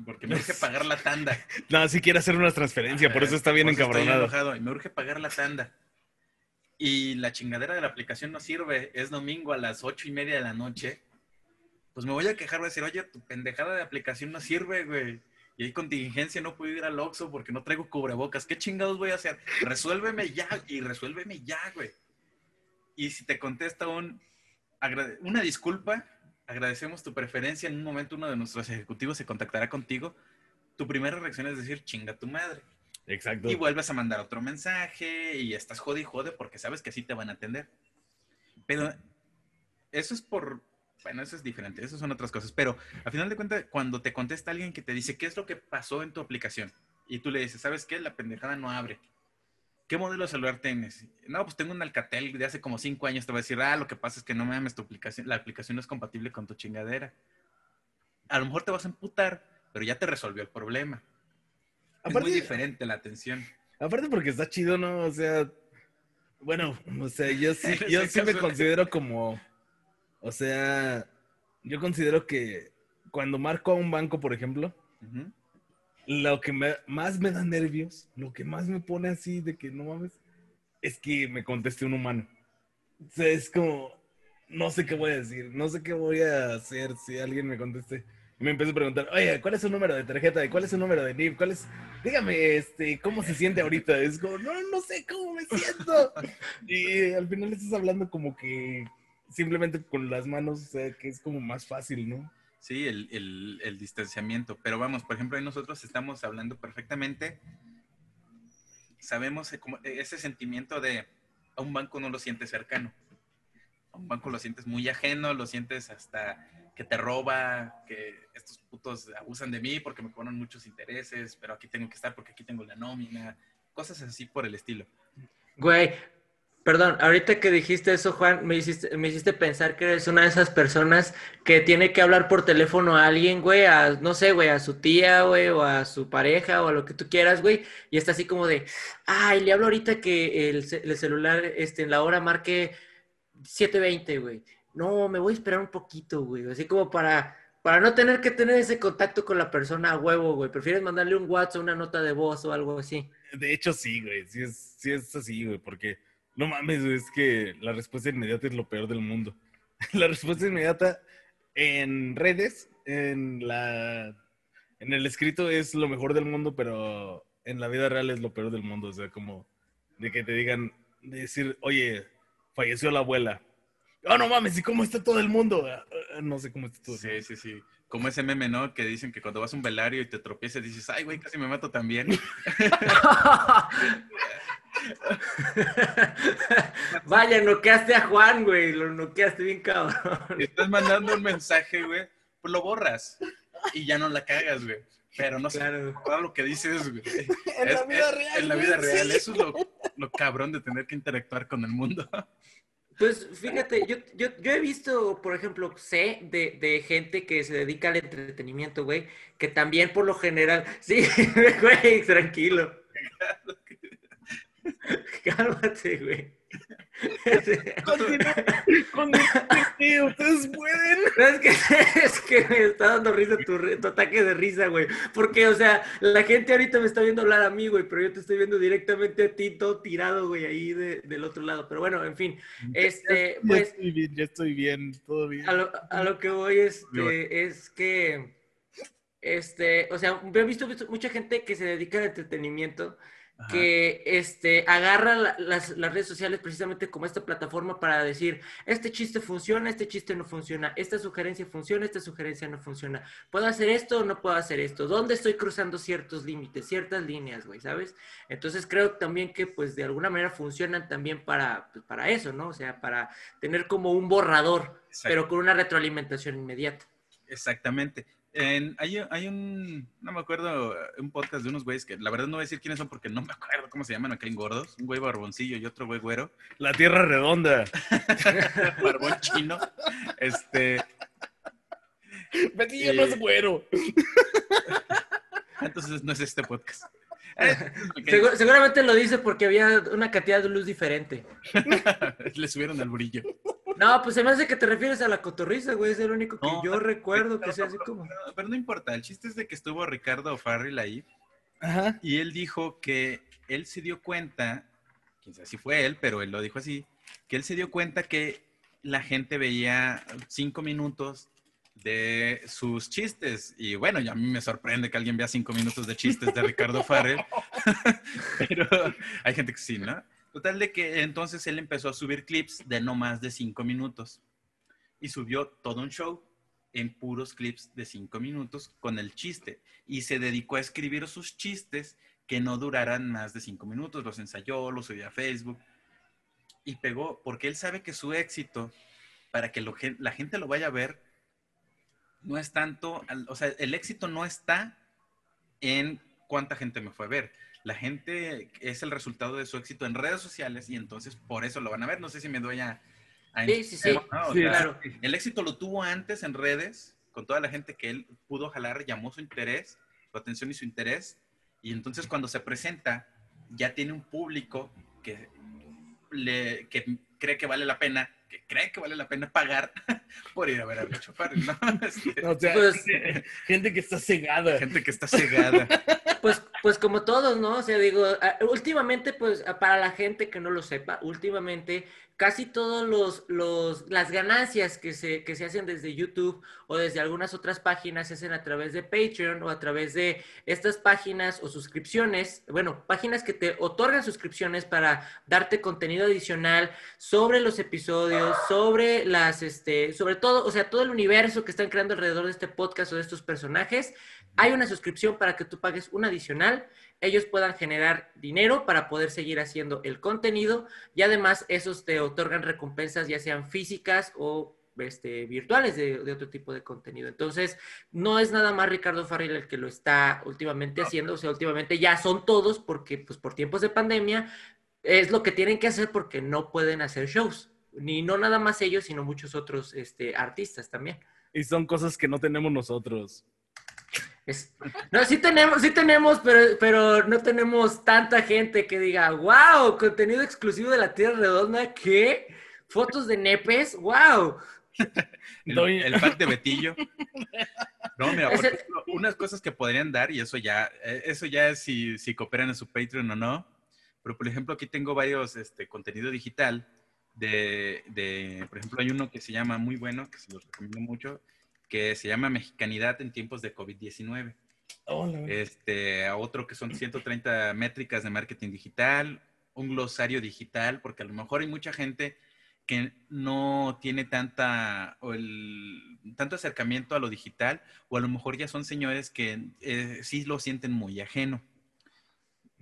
porque me urge pagar la tanda. No, sí quiere hacer una transferencia, por eso está bien estoy encabronado. enojado y me urge pagar la tanda. Y la chingadera de la aplicación no sirve. Es domingo a las ocho y media de la noche. Pues me voy a quejar, voy a decir, oye, tu pendejada de aplicación no sirve, güey. Y hay contingencia, no puedo ir al Oxxo porque no traigo cubrebocas. ¿Qué chingados voy a hacer? Resuélveme ya y resuélveme ya, güey. Y si te contesta un, una disculpa, agradecemos tu preferencia. En un momento uno de nuestros ejecutivos se contactará contigo. Tu primera reacción es decir, chinga tu madre. Exacto. Y vuelves a mandar otro mensaje y estás jode y jode porque sabes que sí te van a atender. Pero eso es por, bueno, eso es diferente, eso son otras cosas. Pero a final de cuentas, cuando te contesta alguien que te dice, ¿qué es lo que pasó en tu aplicación? Y tú le dices, ¿sabes qué? La pendejada no abre. ¿Qué modelo de celular tienes? No, pues tengo un Alcatel de hace como cinco años. Te va a decir, ah, lo que pasa es que no mames, tu aplicación, la aplicación no es compatible con tu chingadera. A lo mejor te vas a emputar, pero ya te resolvió el problema. es Aparte- muy diferente la atención. Aparte porque está chido, ¿no? O sea, bueno, o sea, yo sí, yo sí me considero como, o sea, yo considero que cuando marco a un banco, por ejemplo, lo que me- más me da nervios, lo que más me pone así de que no mames, es que me conteste un humano. O sea, es como, no sé qué voy a decir, no sé qué voy a hacer si alguien me conteste. Y me empieza a preguntar, oye, ¿cuál es su número de tarjeta? ¿Y cuál es su número de NIP? ¿Cuál es? Dígame, este, ¿cómo se siente ahorita? Es como, no, no sé cómo me siento. Y al final estás hablando como que simplemente con las manos, o sea, que es como más fácil, ¿no? Sí, el, el- el distanciamiento. Pero vamos, por ejemplo, ahí nosotros estamos hablando perfectamente. Sabemos eh, eh, ese sentimiento de a un banco no lo sientes cercano. A un banco lo sientes muy ajeno, lo sientes hasta que te roba, que estos putos abusan de mí porque me cobran muchos intereses, pero aquí tengo que estar porque aquí tengo la nómina, cosas así por el estilo. Güey, Perdón, ahorita que dijiste eso, Juan, me hiciste, me hiciste pensar que eres una de esas personas que tiene que hablar por teléfono a alguien, güey, a, no sé, güey, a su tía, güey, o a su pareja, o a lo que tú quieras, güey, y está así como de, ay, le hablo ahorita que el, el celular, este, en la hora marque 7.20, güey. No, me voy a esperar un poquito, güey, así como para, para no tener que tener ese contacto con la persona a huevo, güey. Prefieres mandarle un WhatsApp, una nota de voz o algo así. De hecho, sí, güey, es, sí es así, güey, porque no mames, es que la respuesta inmediata es lo peor del mundo. La respuesta inmediata en redes, en la en el escrito es lo mejor del mundo, pero en la vida real es lo peor del mundo. O sea, como de que te digan, de decir, oye, falleció la abuela. Oh, no mames, ¿y cómo está todo el mundo? Ah, ah, No sé cómo está todo el Sí, sí, sí. Como ese meme, ¿no? Que dicen que cuando vas a un velario y te tropiezas, dices, ay, güey, casi me mato también. Vaya, noqueaste a Juan, güey. Lo noqueaste bien cabrón. Estás mandando un mensaje, güey, pues lo borras y ya no la cagas, güey. Pero no sé Claro. todo lo que dices, güey. En la vida es- real, En la vida sí. real. Eso es lo, lo cabrón de tener que interactuar con el mundo. Pues fíjate, yo, yo, yo he visto, por ejemplo, sé de, de gente que se dedica al entretenimiento, güey, que también por lo general, sí, güey, tranquilo. Cálmate, güey. Sí, ustedes pueden. No, es que, es que me está dando risa tu, tu ataque de risa, güey. Porque, o sea, la gente ahorita me está viendo hablar a mí, güey, pero yo te estoy viendo directamente a ti, todo tirado, güey, ahí de- del otro lado. Pero bueno, en fin, este, Ya pues, estoy bien, ya estoy bien, todo bien. a lo, a lo que voy este, es que, este, o sea, he visto, visto mucha gente que se dedica al entretenimiento, que este, agarra la- las, las redes sociales precisamente como esta plataforma para decir, este chiste funciona, este chiste no funciona, esta sugerencia funciona, esta sugerencia no funciona. ¿Puedo hacer esto o no puedo hacer esto? ¿Dónde estoy cruzando ciertos límites, ciertas líneas, güey, ¿sabes? Entonces creo también que pues de alguna manera funcionan también para, pues, para eso, ¿no? O sea, para tener como un borrador, Exacto. pero con una retroalimentación inmediata. Exactamente. En- hay, hay un, no me acuerdo, un podcast de unos güeyes que la verdad no voy a decir quiénes son porque no me acuerdo cómo se llaman, acá en gordos. Un güey barboncillo y otro güey güero. La tierra redonda. Barbón chino. Este, Betillo Eh, no es güero. entonces no es este podcast. Eh. Segu- seguramente lo dice porque había una cantidad de luz diferente. Le subieron el brillo. No, pues se me hace que te refieres a la cotorriza, güey. Es el único que No, yo recuerdo que sea así como. No, pero no importa, el chiste es de que estuvo Ricardo Farrell ahí Ajá. y él dijo que él se dio cuenta, quién sabe si fue él, pero él lo dijo así, que él se dio cuenta que la gente veía cinco minutos de sus chistes. Y bueno, ya a mí me sorprende que alguien vea cinco minutos de chistes de Ricardo Farrell, pero hay gente que sí, ¿no? Total de que entonces él empezó a subir clips de no más de cinco minutos y subió todo un show en puros clips de cinco minutos con el chiste y se dedicó a escribir sus chistes que no duraran más de cinco minutos. Los ensayó, los subió a Facebook y pegó porque él sabe que su éxito para que la gente lo vaya a ver no es tanto, o sea, el éxito no está en cuánta gente me fue a ver. La gente es el resultado de su éxito en redes sociales y entonces por eso lo van a ver. No sé si me doy a... a Sí, sí, sí. Claro. el éxito lo tuvo antes en redes, con toda la gente que él pudo jalar, llamó su interés, su atención y su interés. Y entonces cuando se presenta, ya tiene un público que, le, que cree que vale la pena, que cree que vale la pena pagar por ir a ver a Richo Farrell, ¿no? Este, O sea, Pues- gente, que está cegada. gente que está cegada. Pues, pues como todos, ¿no? O sea, digo, últimamente, pues para la gente que no lo sepa, últimamente casi todos los, los las ganancias que se, que se hacen desde YouTube o desde algunas otras páginas se hacen a través de Patreon o a través de estas páginas o suscripciones, bueno, páginas que te otorgan suscripciones para darte contenido adicional sobre los episodios, sobre las, este, sobre todo, o sea, todo el universo que están creando alrededor de este podcast o de estos personajes. Hay una suscripción para que tú pagues un adicional, ellos puedan generar dinero para poder seguir haciendo el contenido y además esos te otorgan recompensas ya sean físicas o este, virtuales de, de otro tipo de contenido. Entonces, no es nada más Ricardo Farrell el que lo está últimamente haciendo, o sea, últimamente ya son todos porque pues por tiempos de pandemia es lo que tienen que hacer porque no pueden hacer shows. Ni no nada más ellos, sino muchos otros este, artistas también. Y son cosas que no tenemos nosotros. Es- no, sí tenemos, sí tenemos, pero, pero no tenemos tanta gente que diga, wow, contenido exclusivo de la Tierra Redonda, ¿qué? Fotos de nepes, wow. El, pack de Betillo. No, mira, por ejemplo, unas cosas que podrían dar, y eso ya, eh, eso ya es si, si cooperan en su Patreon o no. Pero, por ejemplo, aquí tengo varios este, contenido digital de, de, por ejemplo, hay uno que se llama muy bueno, que se los recomiendo mucho, que se llama Mexicanidad en tiempos de COVID-19. Hola. Este, a otro que son 130 métricas de marketing digital, un glosario digital, porque a lo mejor hay mucha gente que no tiene tanta, o el, tanto acercamiento a lo digital, o a lo mejor ya son señores que eh, sí lo sienten muy ajeno.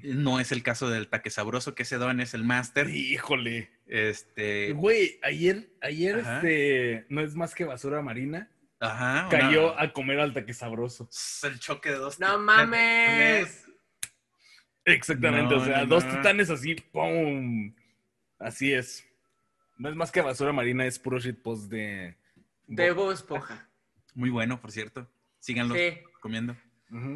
No es el caso del taque sabroso, que ese don es el máster. Híjole. Este, Güey, ayer, ayer Ajá. este, no es más que basura marina. ajá. Cayó a comer al taque sabroso. el choque de dos. No titanes. mames. Exactamente, No, o sea, no, dos no. titanes así, ¡pum! Así es. No es más que basura marina, es puro shitpost de... De Bob Esponja. Muy bueno, por cierto. Síganlo Sí. comiendo.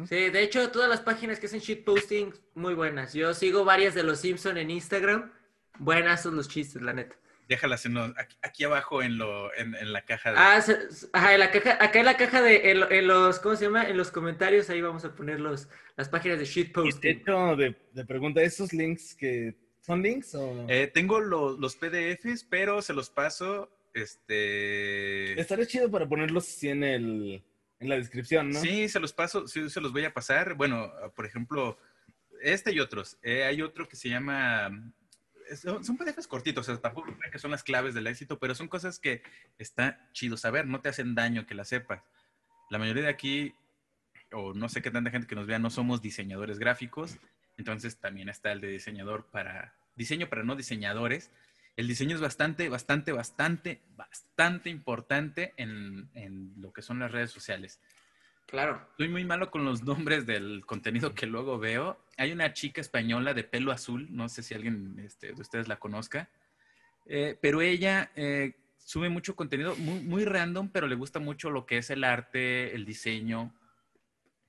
Sí, de hecho, todas las páginas que hacen shitposting, muy buenas. Yo sigo varias de los Simpson en Instagram. Buenas son los chistes, la neta. Déjalas en los- aquí, aquí abajo en, lo, en, en la caja de... Ah, se- se- ajá, en la caja, acá en la caja de, en, lo- en los, ¿cómo se llama? En los comentarios, ahí vamos a poner los, las páginas de Y de shitposting. hecho, de, de pregunta, ¿esos links que son links o...? Eh, tengo lo- los PDFs, pero se los paso. Este. Estaría chido para ponerlos así en, el, en la descripción, ¿no? Sí, se los paso, sí, se los voy a pasar. Bueno, por ejemplo, este y otros. Eh, hay otro que se llama. Son, son PDFs cortitos, o sea, tampoco crean que son las claves del éxito, pero son cosas que está chido saber, no te hacen daño que las sepas. La mayoría de aquí, o no sé qué tanta gente que nos vea, no somos diseñadores gráficos, entonces también está el de diseñador para diseño para no diseñadores. El diseño es bastante, bastante, bastante, bastante importante en, en lo que son las redes sociales. Claro. Soy muy malo con los nombres del contenido que luego veo. Hay una chica española de pelo azul, no sé si alguien este, de ustedes la conozca, eh, pero ella eh, sube mucho contenido muy, muy random, pero le gusta mucho lo que es el arte, el diseño.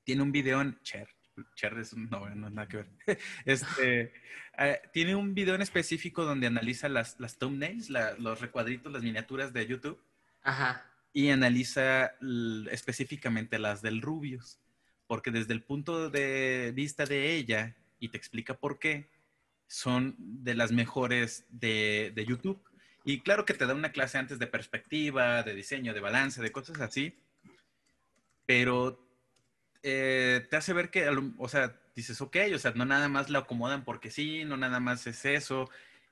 Tiene un video en Cher. Cher es un, no, no, nada que ver. Este, eh, tiene un video en específico donde analiza las, las thumbnails, la- los recuadritos, las miniaturas de YouTube Ajá. y analiza específicamente las del Rubius, porque desde el punto de vista de ella, y te explica por qué, son de las mejores de, de YouTube. Y claro que te da una clase antes de perspectiva, de diseño, de balance, de cosas así, pero eh, te hace ver que, o sea, dices, ok, o sea, no nada más la acomodan porque sí, no nada más es eso,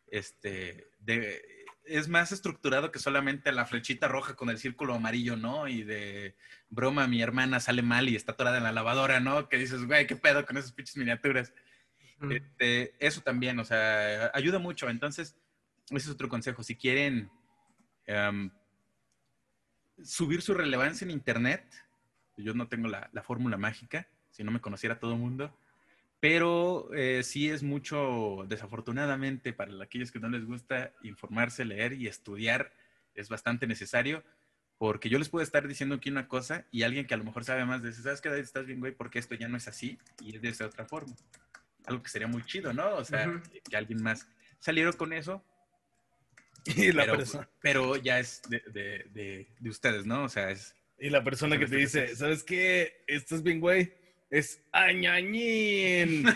este, de, es más estructurado que solamente la flechita roja con el círculo amarillo, ¿no? Y de broma, mi hermana sale mal y está atorada en la lavadora, ¿no? Que dices, güey, qué pedo con esas pinches miniaturas. Mm. Este, eso también, o sea, ayuda mucho. Entonces, ese es otro consejo. Si quieren em, subir su relevancia en Internet, yo no tengo la, la fórmula mágica, si no me conociera todo el mundo, pero eh, sí es mucho, desafortunadamente, para aquellos que no les gusta informarse, leer y estudiar, es bastante necesario. Porque yo les puedo estar diciendo aquí una cosa y alguien que a lo mejor sabe más dice, ¿sabes qué? David? Estás bien, güey, porque esto ya no es así y es de esa otra forma. Algo que sería muy chido, ¿no? O sea, Ujú. que alguien más salieron con eso, Y la, pero, persona, pero ya es de, de- de- de ustedes, ¿no? O sea, es... y la persona que te dice, ¿sabes qué? Estás bien, güey. Es añañín.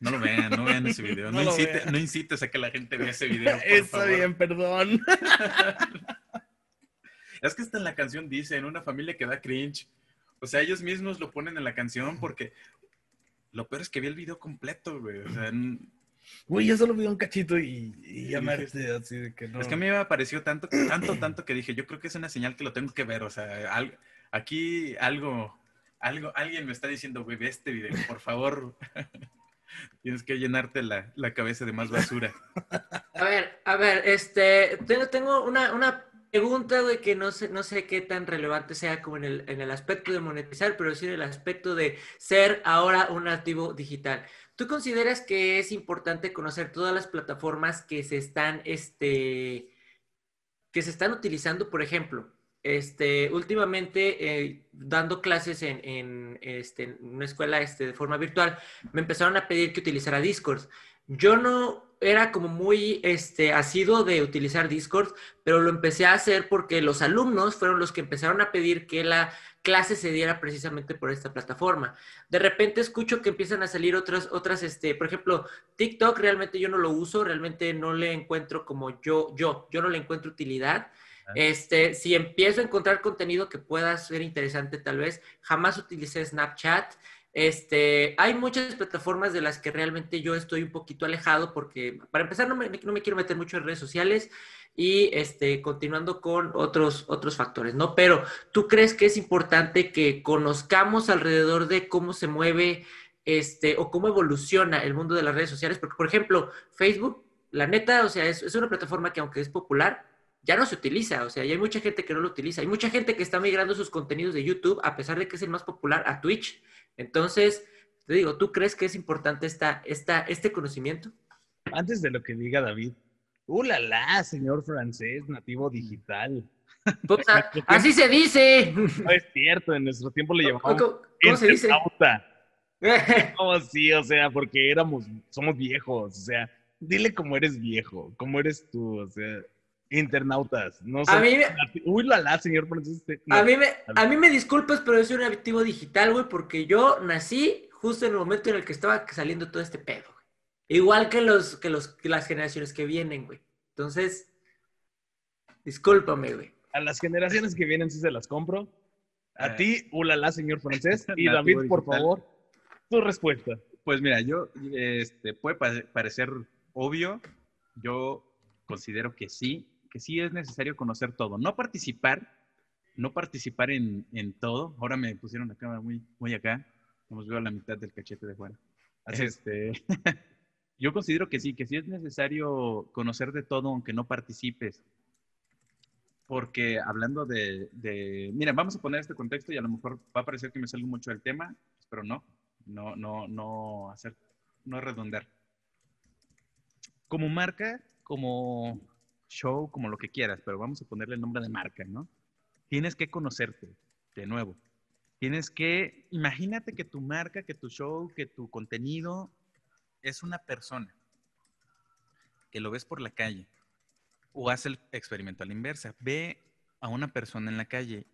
No lo vean, no vean ese video. No, No lo incite- vean. no incites a que la gente vea ese video. por Está favor. bien, perdón. Es que hasta en la canción dice, en una familia que da cringe. O sea, ellos mismos lo ponen en la canción porque lo peor es que vi el video completo, güey. O sea, n- Güey, yo solo vi un cachito y, y ya me así de que no. es que a mí me pareció tanto, tanto, tanto que dije, yo creo que es una señal que lo tengo que ver. O sea, al- aquí algo, algo, alguien me está diciendo, güey, ve este video, por favor. Tienes que llenarte la, la cabeza de más basura. A ver, a ver, este, tengo, tengo una, una pregunta, güey, que no sé, no sé qué tan relevante sea como en el, en el aspecto de monetizar, pero sí en el aspecto de ser ahora un nativo digital. ¿Tú consideras que es importante conocer todas las plataformas que se están, este, que se están utilizando? Por ejemplo, este, últimamente eh, dando clases en, en, este, una escuela este, de forma virtual, me empezaron a pedir que utilizara Discord. Yo no era como muy este, asiduo de utilizar Discord, pero lo empecé a hacer porque los alumnos fueron los que empezaron a pedir que la clase se diera precisamente por esta plataforma. De repente escucho que empiezan a salir otras, otras, este, por ejemplo, TikTok realmente yo no lo uso, realmente no le encuentro como yo, yo, yo no le encuentro utilidad. Este, si empiezo a encontrar contenido que pueda ser interesante, tal vez, jamás utilicé Snapchat. Este, hay muchas plataformas de las que realmente yo estoy un poquito alejado porque, para empezar, no me, no me quiero meter mucho en redes sociales y este, continuando con otros, otros factores, ¿no? Pero tú crees que es importante que conozcamos alrededor de cómo se mueve este, o cómo evoluciona el mundo de las redes sociales, porque, por ejemplo, Facebook, la neta, o sea, es, es una plataforma que aunque es popular, ya no se utiliza, o sea, ya hay mucha gente que no lo utiliza, hay mucha gente que está migrando sus contenidos de YouTube, a pesar de que es el más popular, a Twitch. Entonces, te digo, ¿tú crees que es importante esta, esta, este conocimiento? Antes de lo que diga David, ¡uh, la, la señor francés, nativo digital! Pues, así se dice. No es cierto, en nuestro tiempo le llamamos ¿Cómo, cómo se dice? No, sí, o sea, porque éramos, somos viejos, o sea, dile cómo eres viejo, cómo eres tú, o sea, internautas. No sé. A mí Uy, la la, señor francés. a, mí me, a mí me disculpas, pero yo soy un activo digital, güey, porque yo nací justo en el momento en el que estaba saliendo todo este pedo. Güey. Igual que, los, que, los, que las generaciones que vienen, güey. Entonces, discúlpame, güey. A las generaciones que vienen sí se las compro. A eh. ti, ulala, señor francés. Y David, por favor, tu respuesta. Pues mira, yo, este, puede parecer obvio. Yo considero que sí, que sí es necesario conocer todo. No participar, no participar en, en todo. Ahora me pusieron la cámara muy, muy acá. Vamos veo la mitad del cachete de fuera. Este, yo considero que sí, que sí es necesario conocer de todo aunque no participes porque hablando de, de, mira, vamos a poner este contexto y a lo mejor va a parecer que me salgo mucho del tema, pero no, no, no, no hacer, no redundar. Como marca, como show, como lo que quieras, pero vamos a ponerle el nombre de marca, ¿no? Tienes que conocerte, de nuevo. Tienes que, imagínate que tu marca, que tu show, que tu contenido es una persona, que lo ves por la calle, o haz el experimento a la inversa. Ve a una persona en la calle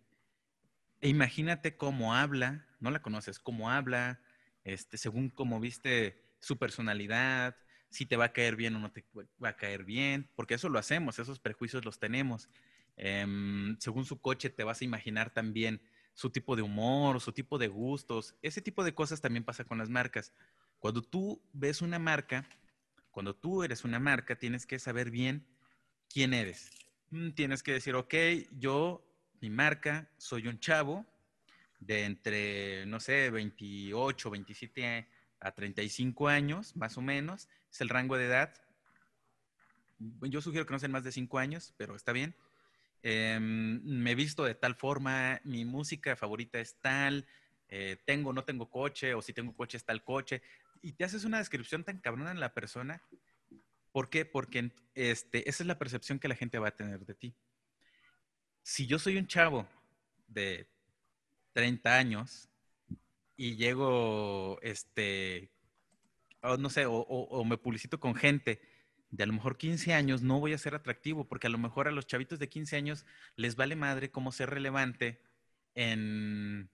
e imagínate cómo habla, no la conoces, cómo habla, este, según cómo viste su personalidad, si te va a caer bien o no te va a caer bien, porque eso lo hacemos, esos prejuicios los tenemos. Em, según su coche te vas a imaginar también su tipo de humor, su tipo de gustos, ese tipo de cosas también pasa con las marcas. Cuando tú ves una marca, cuando tú eres una marca, tienes que saber bien quién eres. Mm, tienes que decir, ok, yo, mi marca, soy un chavo de entre, no sé, 28, 27 a 35 años, más o menos, es el rango de edad. Yo sugiero que no sean más de 5 años, pero está bien. Em, me he visto de tal forma, mi música favorita es tal, eh, tengo, no tengo coche, o si tengo coche es tal coche. Y te haces una descripción tan cabrona en la persona ¿Por qué? Porque este, esa es la percepción que la gente va a tener de ti. Si yo soy un chavo de 30 años y llego, este, no sé, o, me publicito con gente de a lo mejor 15 años, no voy a ser atractivo, porque a lo mejor a los chavitos de 15 años les vale madre cómo ser relevante en,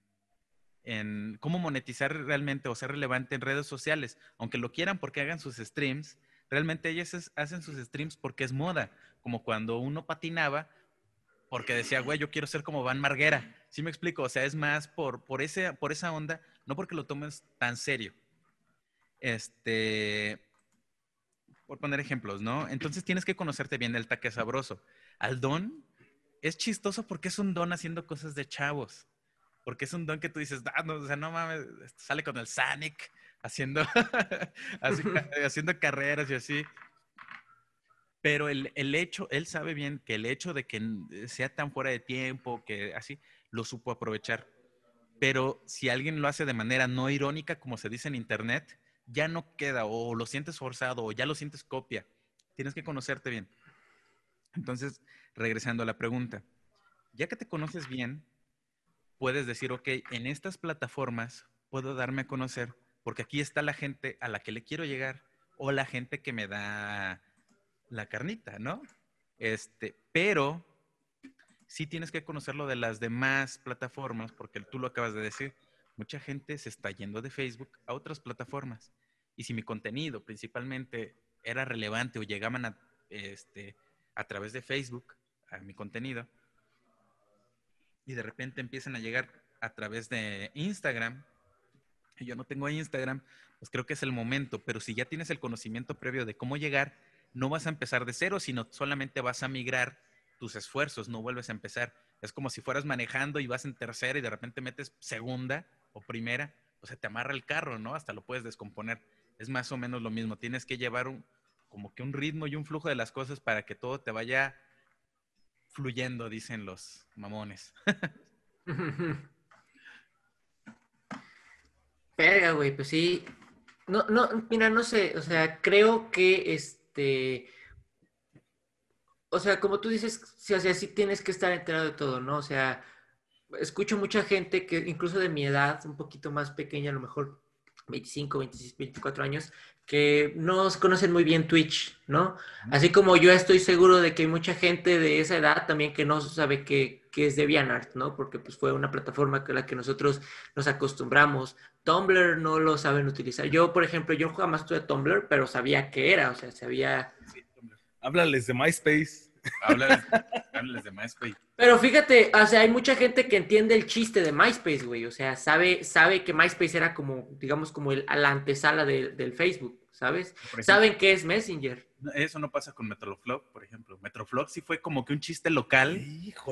en cómo monetizar realmente o ser relevante en redes sociales, aunque lo quieran porque hagan sus streams, Realmente ellas hacen sus streams porque es moda, como cuando uno patinaba porque decía, güey, yo quiero ser como Van Marguera. ¿Sí me explico? O sea, es más por, por, ese, por esa onda, no porque lo tomes tan serio. Este, por poner ejemplos, ¿no? Entonces tienes que conocerte bien el taque sabroso. Al don es chistoso porque es un don haciendo cosas de chavos. Porque es un don que tú dices, ah, no, o sea, no mames, sale con el Sonic, haciendo, haciendo carreras y así. Pero el, el, hecho, él sabe bien que el hecho de que sea tan fuera de tiempo, que así, lo supo aprovechar. Pero si alguien lo hace de manera no irónica, como se dice en Internet, ya no queda o lo sientes forzado o ya lo sientes copia. Tienes que conocerte bien. Entonces, regresando a la pregunta, ya que te conoces bien, puedes decir, ok, en estas plataformas puedo darme a conocer porque aquí está la gente a la que le quiero llegar o la gente que me da la carnita, ¿no? Este, pero sí tienes que conocerlo de las demás plataformas, porque tú lo acabas de decir, mucha gente se está yendo de Facebook a otras plataformas. Y si mi contenido principalmente era relevante o llegaban a, este, a través de Facebook a mi contenido, y de repente empiezan a llegar a través de Instagram, y yo no tengo Instagram, pues creo que es el momento, pero si ya tienes el conocimiento previo de cómo llegar, no vas a empezar de cero, sino solamente vas a migrar tus esfuerzos, no vuelves a empezar. Es como si fueras manejando y vas en tercera y de repente metes segunda o primera, o sea, te amarra el carro, ¿no? Hasta lo puedes descomponer. Es más o menos lo mismo. Tienes que llevar un, como que un ritmo y un flujo de las cosas para que todo te vaya fluyendo, dicen los mamones. Verga, güey, pues sí. No, no, mira, no sé, o sea, creo que este. O sea, como tú dices, sí, o tienes que estar enterado de todo, ¿no? O sea, escucho mucha gente que incluso de mi edad, un poquito más pequeña, a lo mejor 25, 26, 24 años, que no conocen muy bien Twitch, ¿no? Así como yo estoy seguro de que hay mucha gente de esa edad también que no sabe qué, es DeviantArt, ¿no? Porque pues fue una plataforma con la que nosotros nos acostumbramos. Tumblr no lo saben utilizar. Yo, por ejemplo, yo jamás tuve Tumblr, pero sabía qué era, o sea, sabía... Háblales de MySpace. Háblales, de MySpace. Pero fíjate, o sea, hay mucha gente que entiende el chiste de MySpace, güey. O sea, sabe, sabe que MySpace era como, digamos, como el, a la antesala del Facebook, ¿sabes? Saben qué es Messenger. Eso no pasa con Metroflog, por ejemplo. Metroflog sí fue como que un chiste local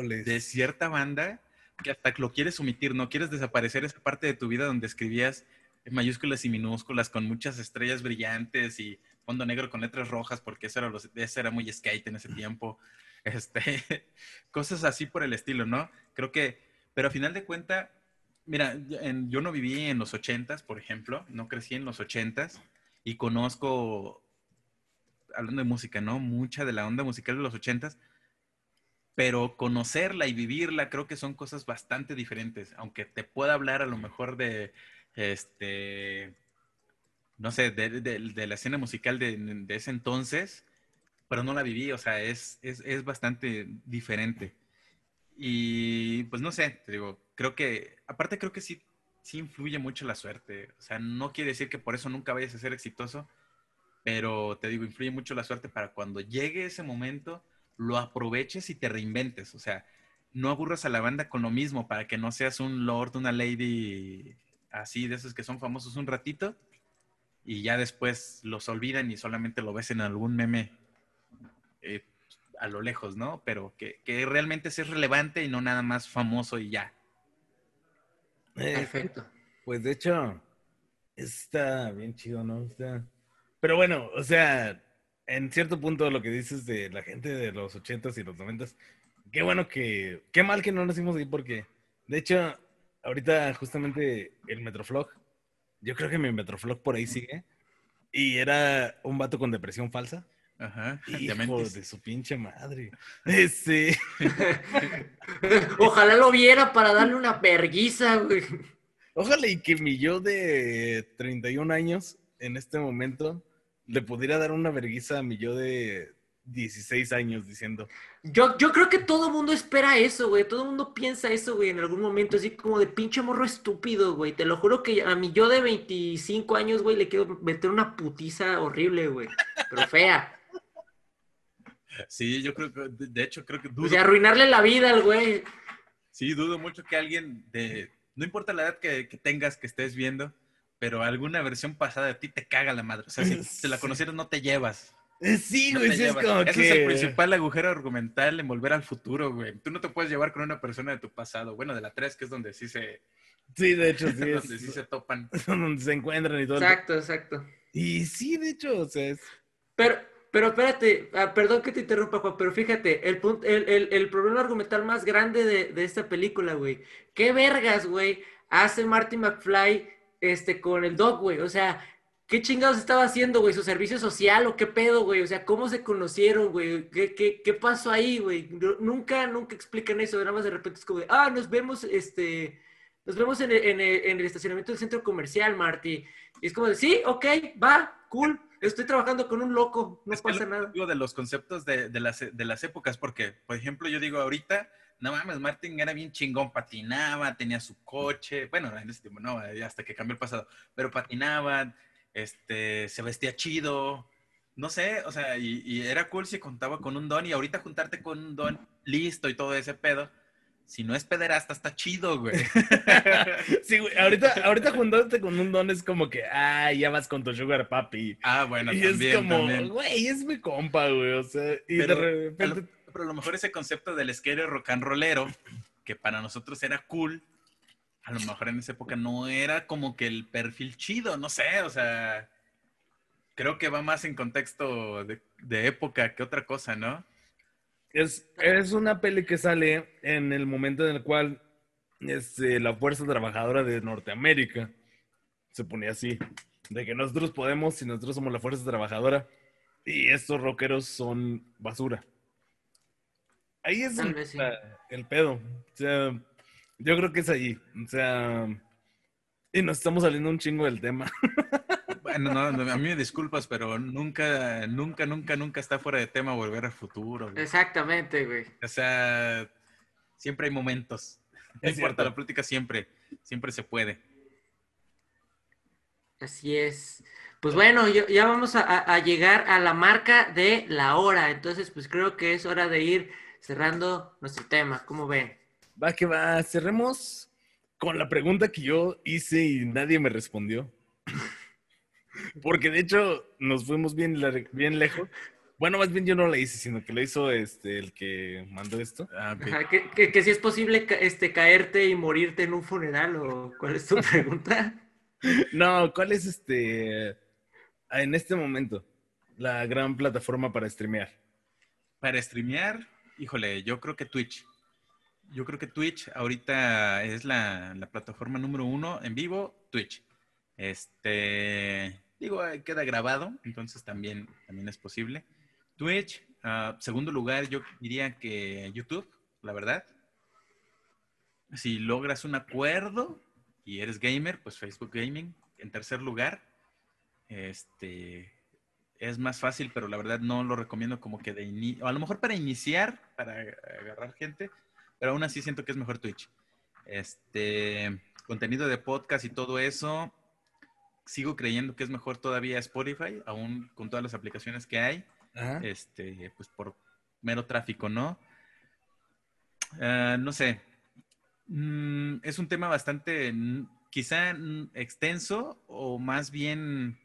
de cierta banda que hasta lo quieres omitir, no quieres desaparecer esa parte de tu vida donde escribías en mayúsculas y minúsculas con muchas estrellas brillantes y fondo negro con letras rojas, porque eso era, los, eso era muy skate en ese tiempo. Este, cosas así por el estilo, ¿no? Creo que, pero a final de cuenta, mira, yo no viví en los ochentas, por ejemplo, no crecí en los ochentas y conozco, hablando de música, ¿no? Mucha de la onda musical de los ochentas, pero conocerla y vivirla creo que son cosas bastante diferentes, aunque te pueda hablar a lo mejor de, este, no sé, de, la escena musical de, ese entonces, pero no la viví, o sea, es, es, bastante diferente. Y pues no sé, te digo, creo que, aparte creo que sí, sí influye mucho la suerte, o sea, no quiere decir que por eso nunca vayas a ser exitoso, pero te digo, influye mucho la suerte para cuando llegue ese momento, lo aproveches y te reinventes. O sea, no aburras a la banda con lo mismo para que no seas un lord, una lady así de esos que son famosos un ratito y ya después los olvidan y solamente lo ves en algún meme eh, a lo lejos, ¿no? Pero que, realmente es relevante y no nada más famoso y ya. Eh, Perfecto. Pues de hecho, está bien chido, ¿no? Pero bueno, o sea, en cierto punto lo que dices de la gente de los ochentas y los noventas, qué bueno que, qué mal que no nacimos ahí porque, de hecho, ahorita justamente el Metroflog, yo creo que mi Metroflog por ahí sigue, y era un vato con depresión falsa. Ajá. Hijo de su pinche madre. Sí. Ojalá lo viera para darle una verguiza, güey. Ojalá y que mi yo de 31 años en este momento le pudiera dar una verguiza a mi yo de 16 años diciendo. Yo, yo creo que todo el mundo espera eso, güey. Todo el mundo piensa eso, güey, en algún momento, así como de pinche morro estúpido, güey. Te lo juro que a mi yo de 25 años, güey, le quiero meter una putiza horrible, güey. Pero fea. Sí, yo creo que, de hecho, creo que dudo. De arruinarle la vida al güey. Sí, dudo mucho que alguien de. No importa la edad que, que tengas, que estés viendo, pero alguna versión pasada de ti te caga la madre. O sea, si te la conocieras, no te llevas. Eh, sí, güey, es como Ese es el principal agujero argumental en volver al futuro, güey. Tú no te puedes llevar con una persona de tu pasado. Bueno, de la 3, que es donde sí se... Sí, de hecho, sí. donde sí se topan. donde se encuentran y todo. Exacto, exacto. Y sí, de hecho, o sea, es... Pero, pero espérate, ah, perdón que te interrumpa, Juan, pero fíjate, el, el, el, el problema argumental más grande de, de esta película, güey. ¿Qué vergas, güey, hace Marty McFly este, con el dog, güey. O sea, ¿qué chingados estaba haciendo, güey? ¿Su servicio social o qué pedo, güey? O sea, ¿cómo se conocieron, güey? ¿Qué, qué, qué pasó ahí, güey? Nunca, nunca explican eso. Nada más de repente es como, de, ah, nos vemos, este, nos vemos en el, en el, en el estacionamiento del centro comercial, Marty. Y es como de, sí, ok, va, cool. Estoy trabajando con un loco, no pasa nada. Digo de los conceptos de, de, las, de las épocas, porque, por ejemplo, yo digo ahorita, no mames, Martin era bien chingón, patinaba, tenía su coche, bueno, en ese tiempo no, hasta que cambió el pasado, pero patinaba, este, se vestía chido, no sé, o sea, y, y, era cool si contaba con un don, y ahorita juntarte con un don listo y todo ese pedo, si no es pederasta, está chido, güey. sí, güey, ahorita, ahorita juntarte con un don es como que, ah, ya vas con tu sugar papi. Ah, bueno, y también, es como, güey, es mi compa, güey, o sea, y pero, de repente... Pero a lo mejor ese concepto del skate rock and rollero, que para nosotros era cool, a lo mejor en esa época no era como que el perfil chido, no sé, o sea, creo que va más en contexto de, de época que otra cosa, ¿no? Es, es, una peli que sale en el momento en el cual este, la Fuerza Trabajadora de Norteamérica se pone así, de que nosotros podemos y nosotros somos la Fuerza Trabajadora y estos rockeros son basura. Ahí es el, sí. el, pedo. O sea, yo creo que es ahí. O sea, y nos estamos saliendo un chingo del tema. Bueno, no, a mí me disculpas, pero nunca, nunca, nunca, nunca está fuera de tema volver al futuro. Güey. Exactamente, güey. O sea, siempre hay momentos. No es importa, cierto. la política siempre, siempre se puede. Así es. Pues bueno, ya vamos a, a, llegar a la marca de la hora. Entonces, pues creo que es hora de ir cerrando nuestro tema. ¿Cómo ven? Va que va. Cerremos con la pregunta que yo hice y nadie me respondió. Porque de hecho nos fuimos bien, bien lejos. Bueno, más bien yo no la hice, sino que lo hizo este, el que mandó esto. Ah, okay. Ajá, que, que, que, si es posible este, caerte y morirte en un funeral, o cuál es tu pregunta? no, ¿cuál es este en este momento la gran plataforma para streamear? Para streamear, híjole, yo creo que Twitch. Yo creo que Twitch ahorita es la, la plataforma número uno en vivo, Twitch. Este, digo, queda grabado, entonces también, también es posible. Twitch, uh, segundo lugar, yo diría que YouTube, la verdad. Si logras un acuerdo y eres gamer, pues Facebook Gaming. En tercer lugar, este, es más fácil, pero la verdad no lo recomiendo como que de inicio, a lo mejor para iniciar, para agarrar gente, pero aún así siento que es mejor Twitch. Este, contenido de podcast y todo eso, sigo creyendo que es mejor todavía Spotify, aún con todas las aplicaciones que hay, Ajá. este, pues por mero tráfico, ¿no? Uh, no sé, mm, es un tema bastante, quizá extenso o más bien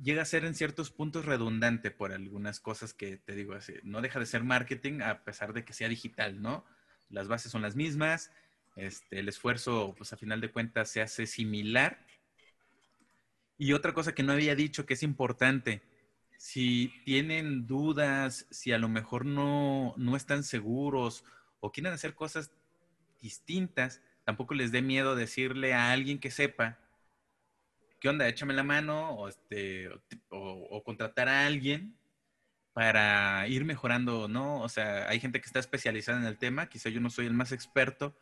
llega a ser en ciertos puntos redundante por algunas cosas que te digo así. No deja de ser marketing a pesar de que sea digital, ¿no? Las bases son las mismas, este, el esfuerzo, pues a final de cuentas, se hace similar y otra cosa que no había dicho que es importante, si tienen dudas, si a lo mejor no, no están seguros o quieren hacer cosas distintas, tampoco les dé miedo decirle a alguien que sepa, ¿qué onda? Échame la mano este, o contratar a alguien para ir mejorando, ¿no? O sea, hay gente que está especializada en el tema, quizá yo no soy el más experto,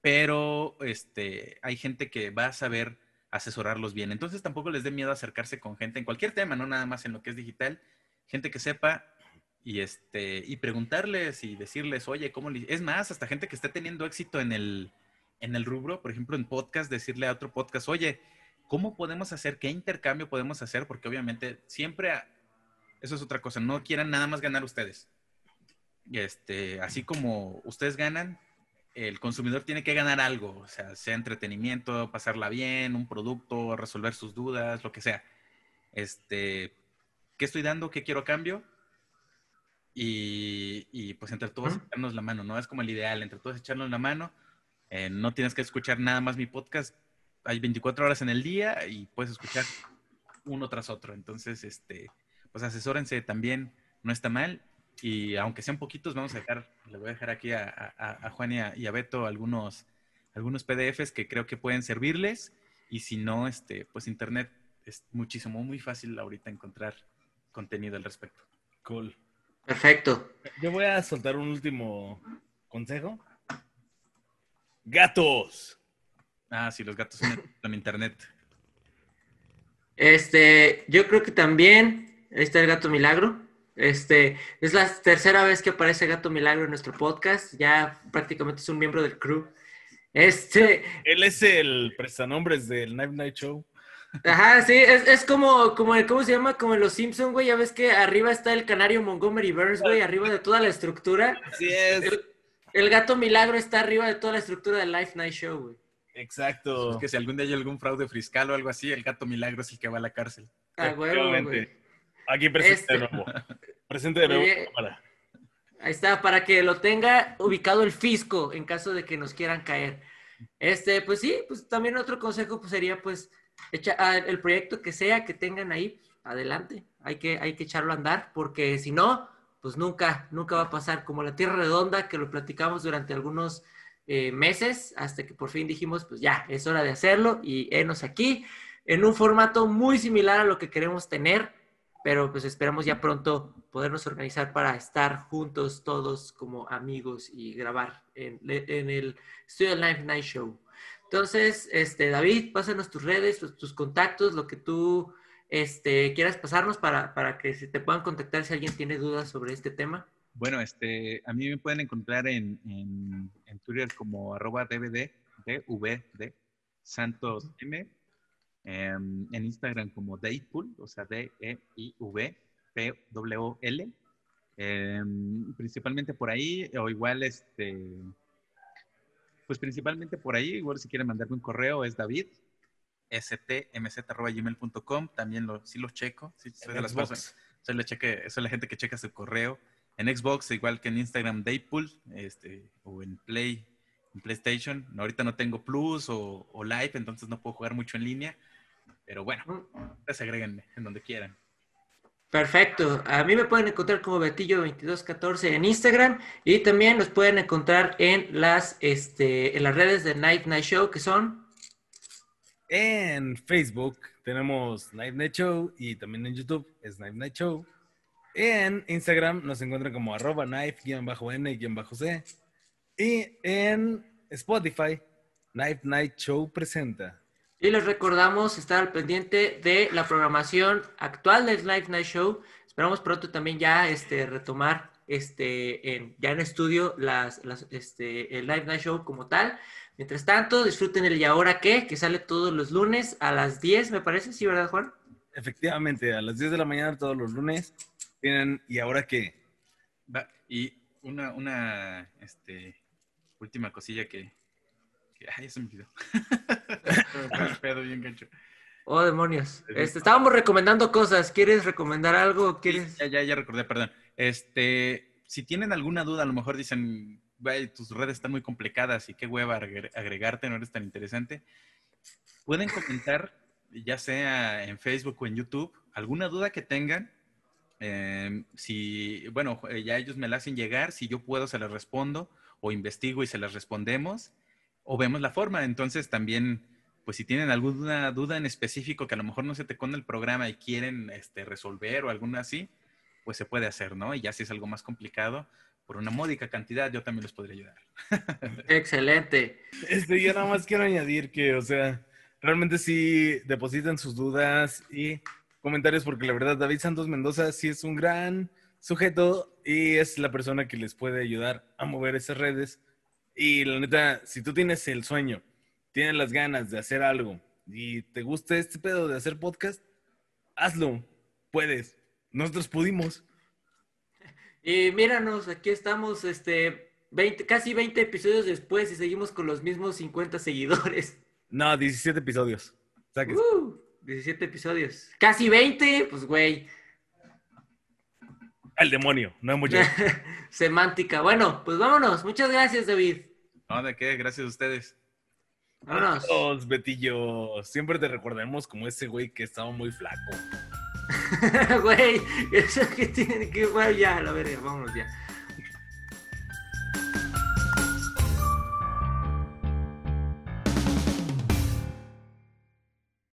pero este, hay gente que va a saber asesorarlos bien. Entonces tampoco les dé miedo acercarse con gente en cualquier tema, no nada más en lo que es digital, gente que sepa y este y preguntarles y decirles, "Oye, ¿cómo le... es más, hasta gente que esté teniendo éxito en el en el rubro, por ejemplo, en podcast, decirle a otro podcast, "Oye, ¿cómo podemos hacer? ¿Qué intercambio podemos hacer?" Porque obviamente siempre eso es otra cosa, no quieran nada más ganar ustedes. Este, así como ustedes ganan, el consumidor tiene que ganar algo, o sea, sea entretenimiento, pasarla bien, un producto, resolver sus dudas, lo que sea. Este, ¿qué estoy dando? ¿Qué quiero a cambio? Y, y pues entre todos echarnos la mano, ¿no? Es como el ideal, entre todos echarnos la mano. Eh, no tienes que escuchar nada más mi podcast. Hay 24 horas en el día y puedes escuchar uno tras otro. Entonces, este, pues asesórense también, no está mal. Y aunque sean poquitos, vamos a dejar, le voy a dejar aquí a, a, a Juan y a, y a, Beto algunos, algunos PDFs que creo que pueden servirles. Y si no, este, pues internet es muchísimo, muy fácil ahorita encontrar contenido al respecto. Cool. Perfecto. Yo voy a soltar un último consejo. Gatos. Ah, sí, los gatos son en internet. Este, yo creo que también, ahí está el gato milagro. Este, es la tercera vez que aparece Gato Milagro en nuestro podcast. Ya prácticamente es un miembro del crew. Este. Él es el prestanombres del Night Night Show. Ajá, sí, es, es como, como, el- ¿cómo se llama? Como en Los Simpson, güey. Ya ves que arriba está el canario Montgomery Burns, güey, arriba de toda la estructura. Así es. El, el gato milagro está arriba de toda la estructura del Life Night Show, güey. Exacto. Es que si algún día hay algún fraude fiscal o algo así, el gato milagro es el que va a la cárcel. Ah, Efectivamente. güey. Aquí presente Este- de nuevo. Presente de nuevo. cámara. Ahí está, para que lo tenga ubicado el fisco en caso de que nos quieran caer. Este, pues sí, pues también otro consejo pues, sería pues echa- ah, el proyecto que sea que tengan ahí, adelante. Hay que, hay que echarlo a andar porque si no, pues nunca, nunca va a pasar como la Tierra Redonda que lo platicamos durante algunos eh, meses hasta que por fin dijimos pues ya, es hora de hacerlo y enos aquí en un formato muy similar a lo que queremos tener pero pues esperamos ya pronto podernos organizar para estar juntos todos como amigos y grabar en, el Studio Live Night Show. Entonces, este, David, pásanos tus redes, tus, tus contactos, lo que tú este, quieras pasarnos para, para que se te puedan contactar si alguien tiene dudas sobre este tema. Bueno, este, a mí me pueden encontrar en, Twitter como arroba DVD, DVD, Santos M, en Instagram como Daypool, o sea, D-E-I-V, P-W-L, em, principalmente por ahí, o igual, este, pues principalmente por ahí, igual si quieren mandarme un correo es David, stmz.gmail.com, también lo, sí los checo, sí, soy de las Xbox. personas soy la, cheque, soy la gente que checa su correo. En Xbox, igual que en Instagram, Daypool, este, o en Play, en PlayStation. Ahorita no tengo Plus o, o Live, entonces no puedo jugar mucho en línea. Pero bueno, ustedes agréguenme en donde quieran. Perfecto. A mí me pueden encontrar como Betillo2214 en Instagram y también nos pueden encontrar en las, este, en las redes de Night Night Show que son En Facebook tenemos Night Night Show y también en YouTube es Night Night Show. En Instagram nos encuentran como arroba knife-n-c. Y en Spotify, Night Night Show presenta. Y les recordamos estar al pendiente de la programación actual del Live Night Show. Esperamos pronto también ya este, retomar este, en, ya en estudio las, las, este, el Live Night Show como tal. Mientras tanto, disfruten el Y ahora qué, que sale todos los lunes a las 10, me parece, ¿sí, verdad, Juan? Efectivamente, a las 10 de la mañana todos los lunes tienen ¿Y ahora qué? Va, y una, una este, última cosilla que, que. Ay, se me olvidó. Pedo bien gancho. Oh, demonios. Este, estábamos recomendando cosas. ¿Quieres recomendar algo? Sí, ¿Quieres? ya, ya, ya recordé, perdón. Este, si tienen alguna duda, a lo mejor dicen, tus redes están muy complicadas y qué hueva agre- agregarte, no eres tan interesante. Pueden comentar, ya sea en Facebook o en YouTube, alguna duda que tengan. Eh, si, bueno, eh, ya ellos me la hacen llegar, si yo puedo se las respondo o investigo y se las respondemos o vemos la forma. Entonces también, pues si tienen alguna duda en específico que a lo mejor no se te con el programa y quieren este, resolver o alguna así, pues se puede hacer, ¿no? Y ya si es algo más complicado, por una módica cantidad, yo también les podría ayudar. Excelente. Este, yo nada más quiero añadir que, o sea, realmente sí depositan sus dudas y comentarios porque la verdad David Santos Mendoza sí es un gran sujeto y es la persona que les puede ayudar a mover esas redes. Y la neta, si tú tienes el sueño, tienes las ganas de hacer algo y te gusta este pedo de hacer podcast, hazlo, puedes. Nosotros pudimos. Y míranos, aquí estamos, este, 20, casi 20 episodios después y seguimos con los mismos 50 seguidores. No, 17 episodios. Uh, 17 episodios. Casi 20, pues güey. Al demonio, no hemos llegado. Semántica. Bueno, pues vámonos. Muchas gracias, David. No, ¿de qué? Gracias a ustedes. Vámonos. Adiós, Betillo. Siempre te recordaremos como ese güey que estaba muy flaco. Güey, eso que tiene que. Bueno, ya, la verga, vámonos ya.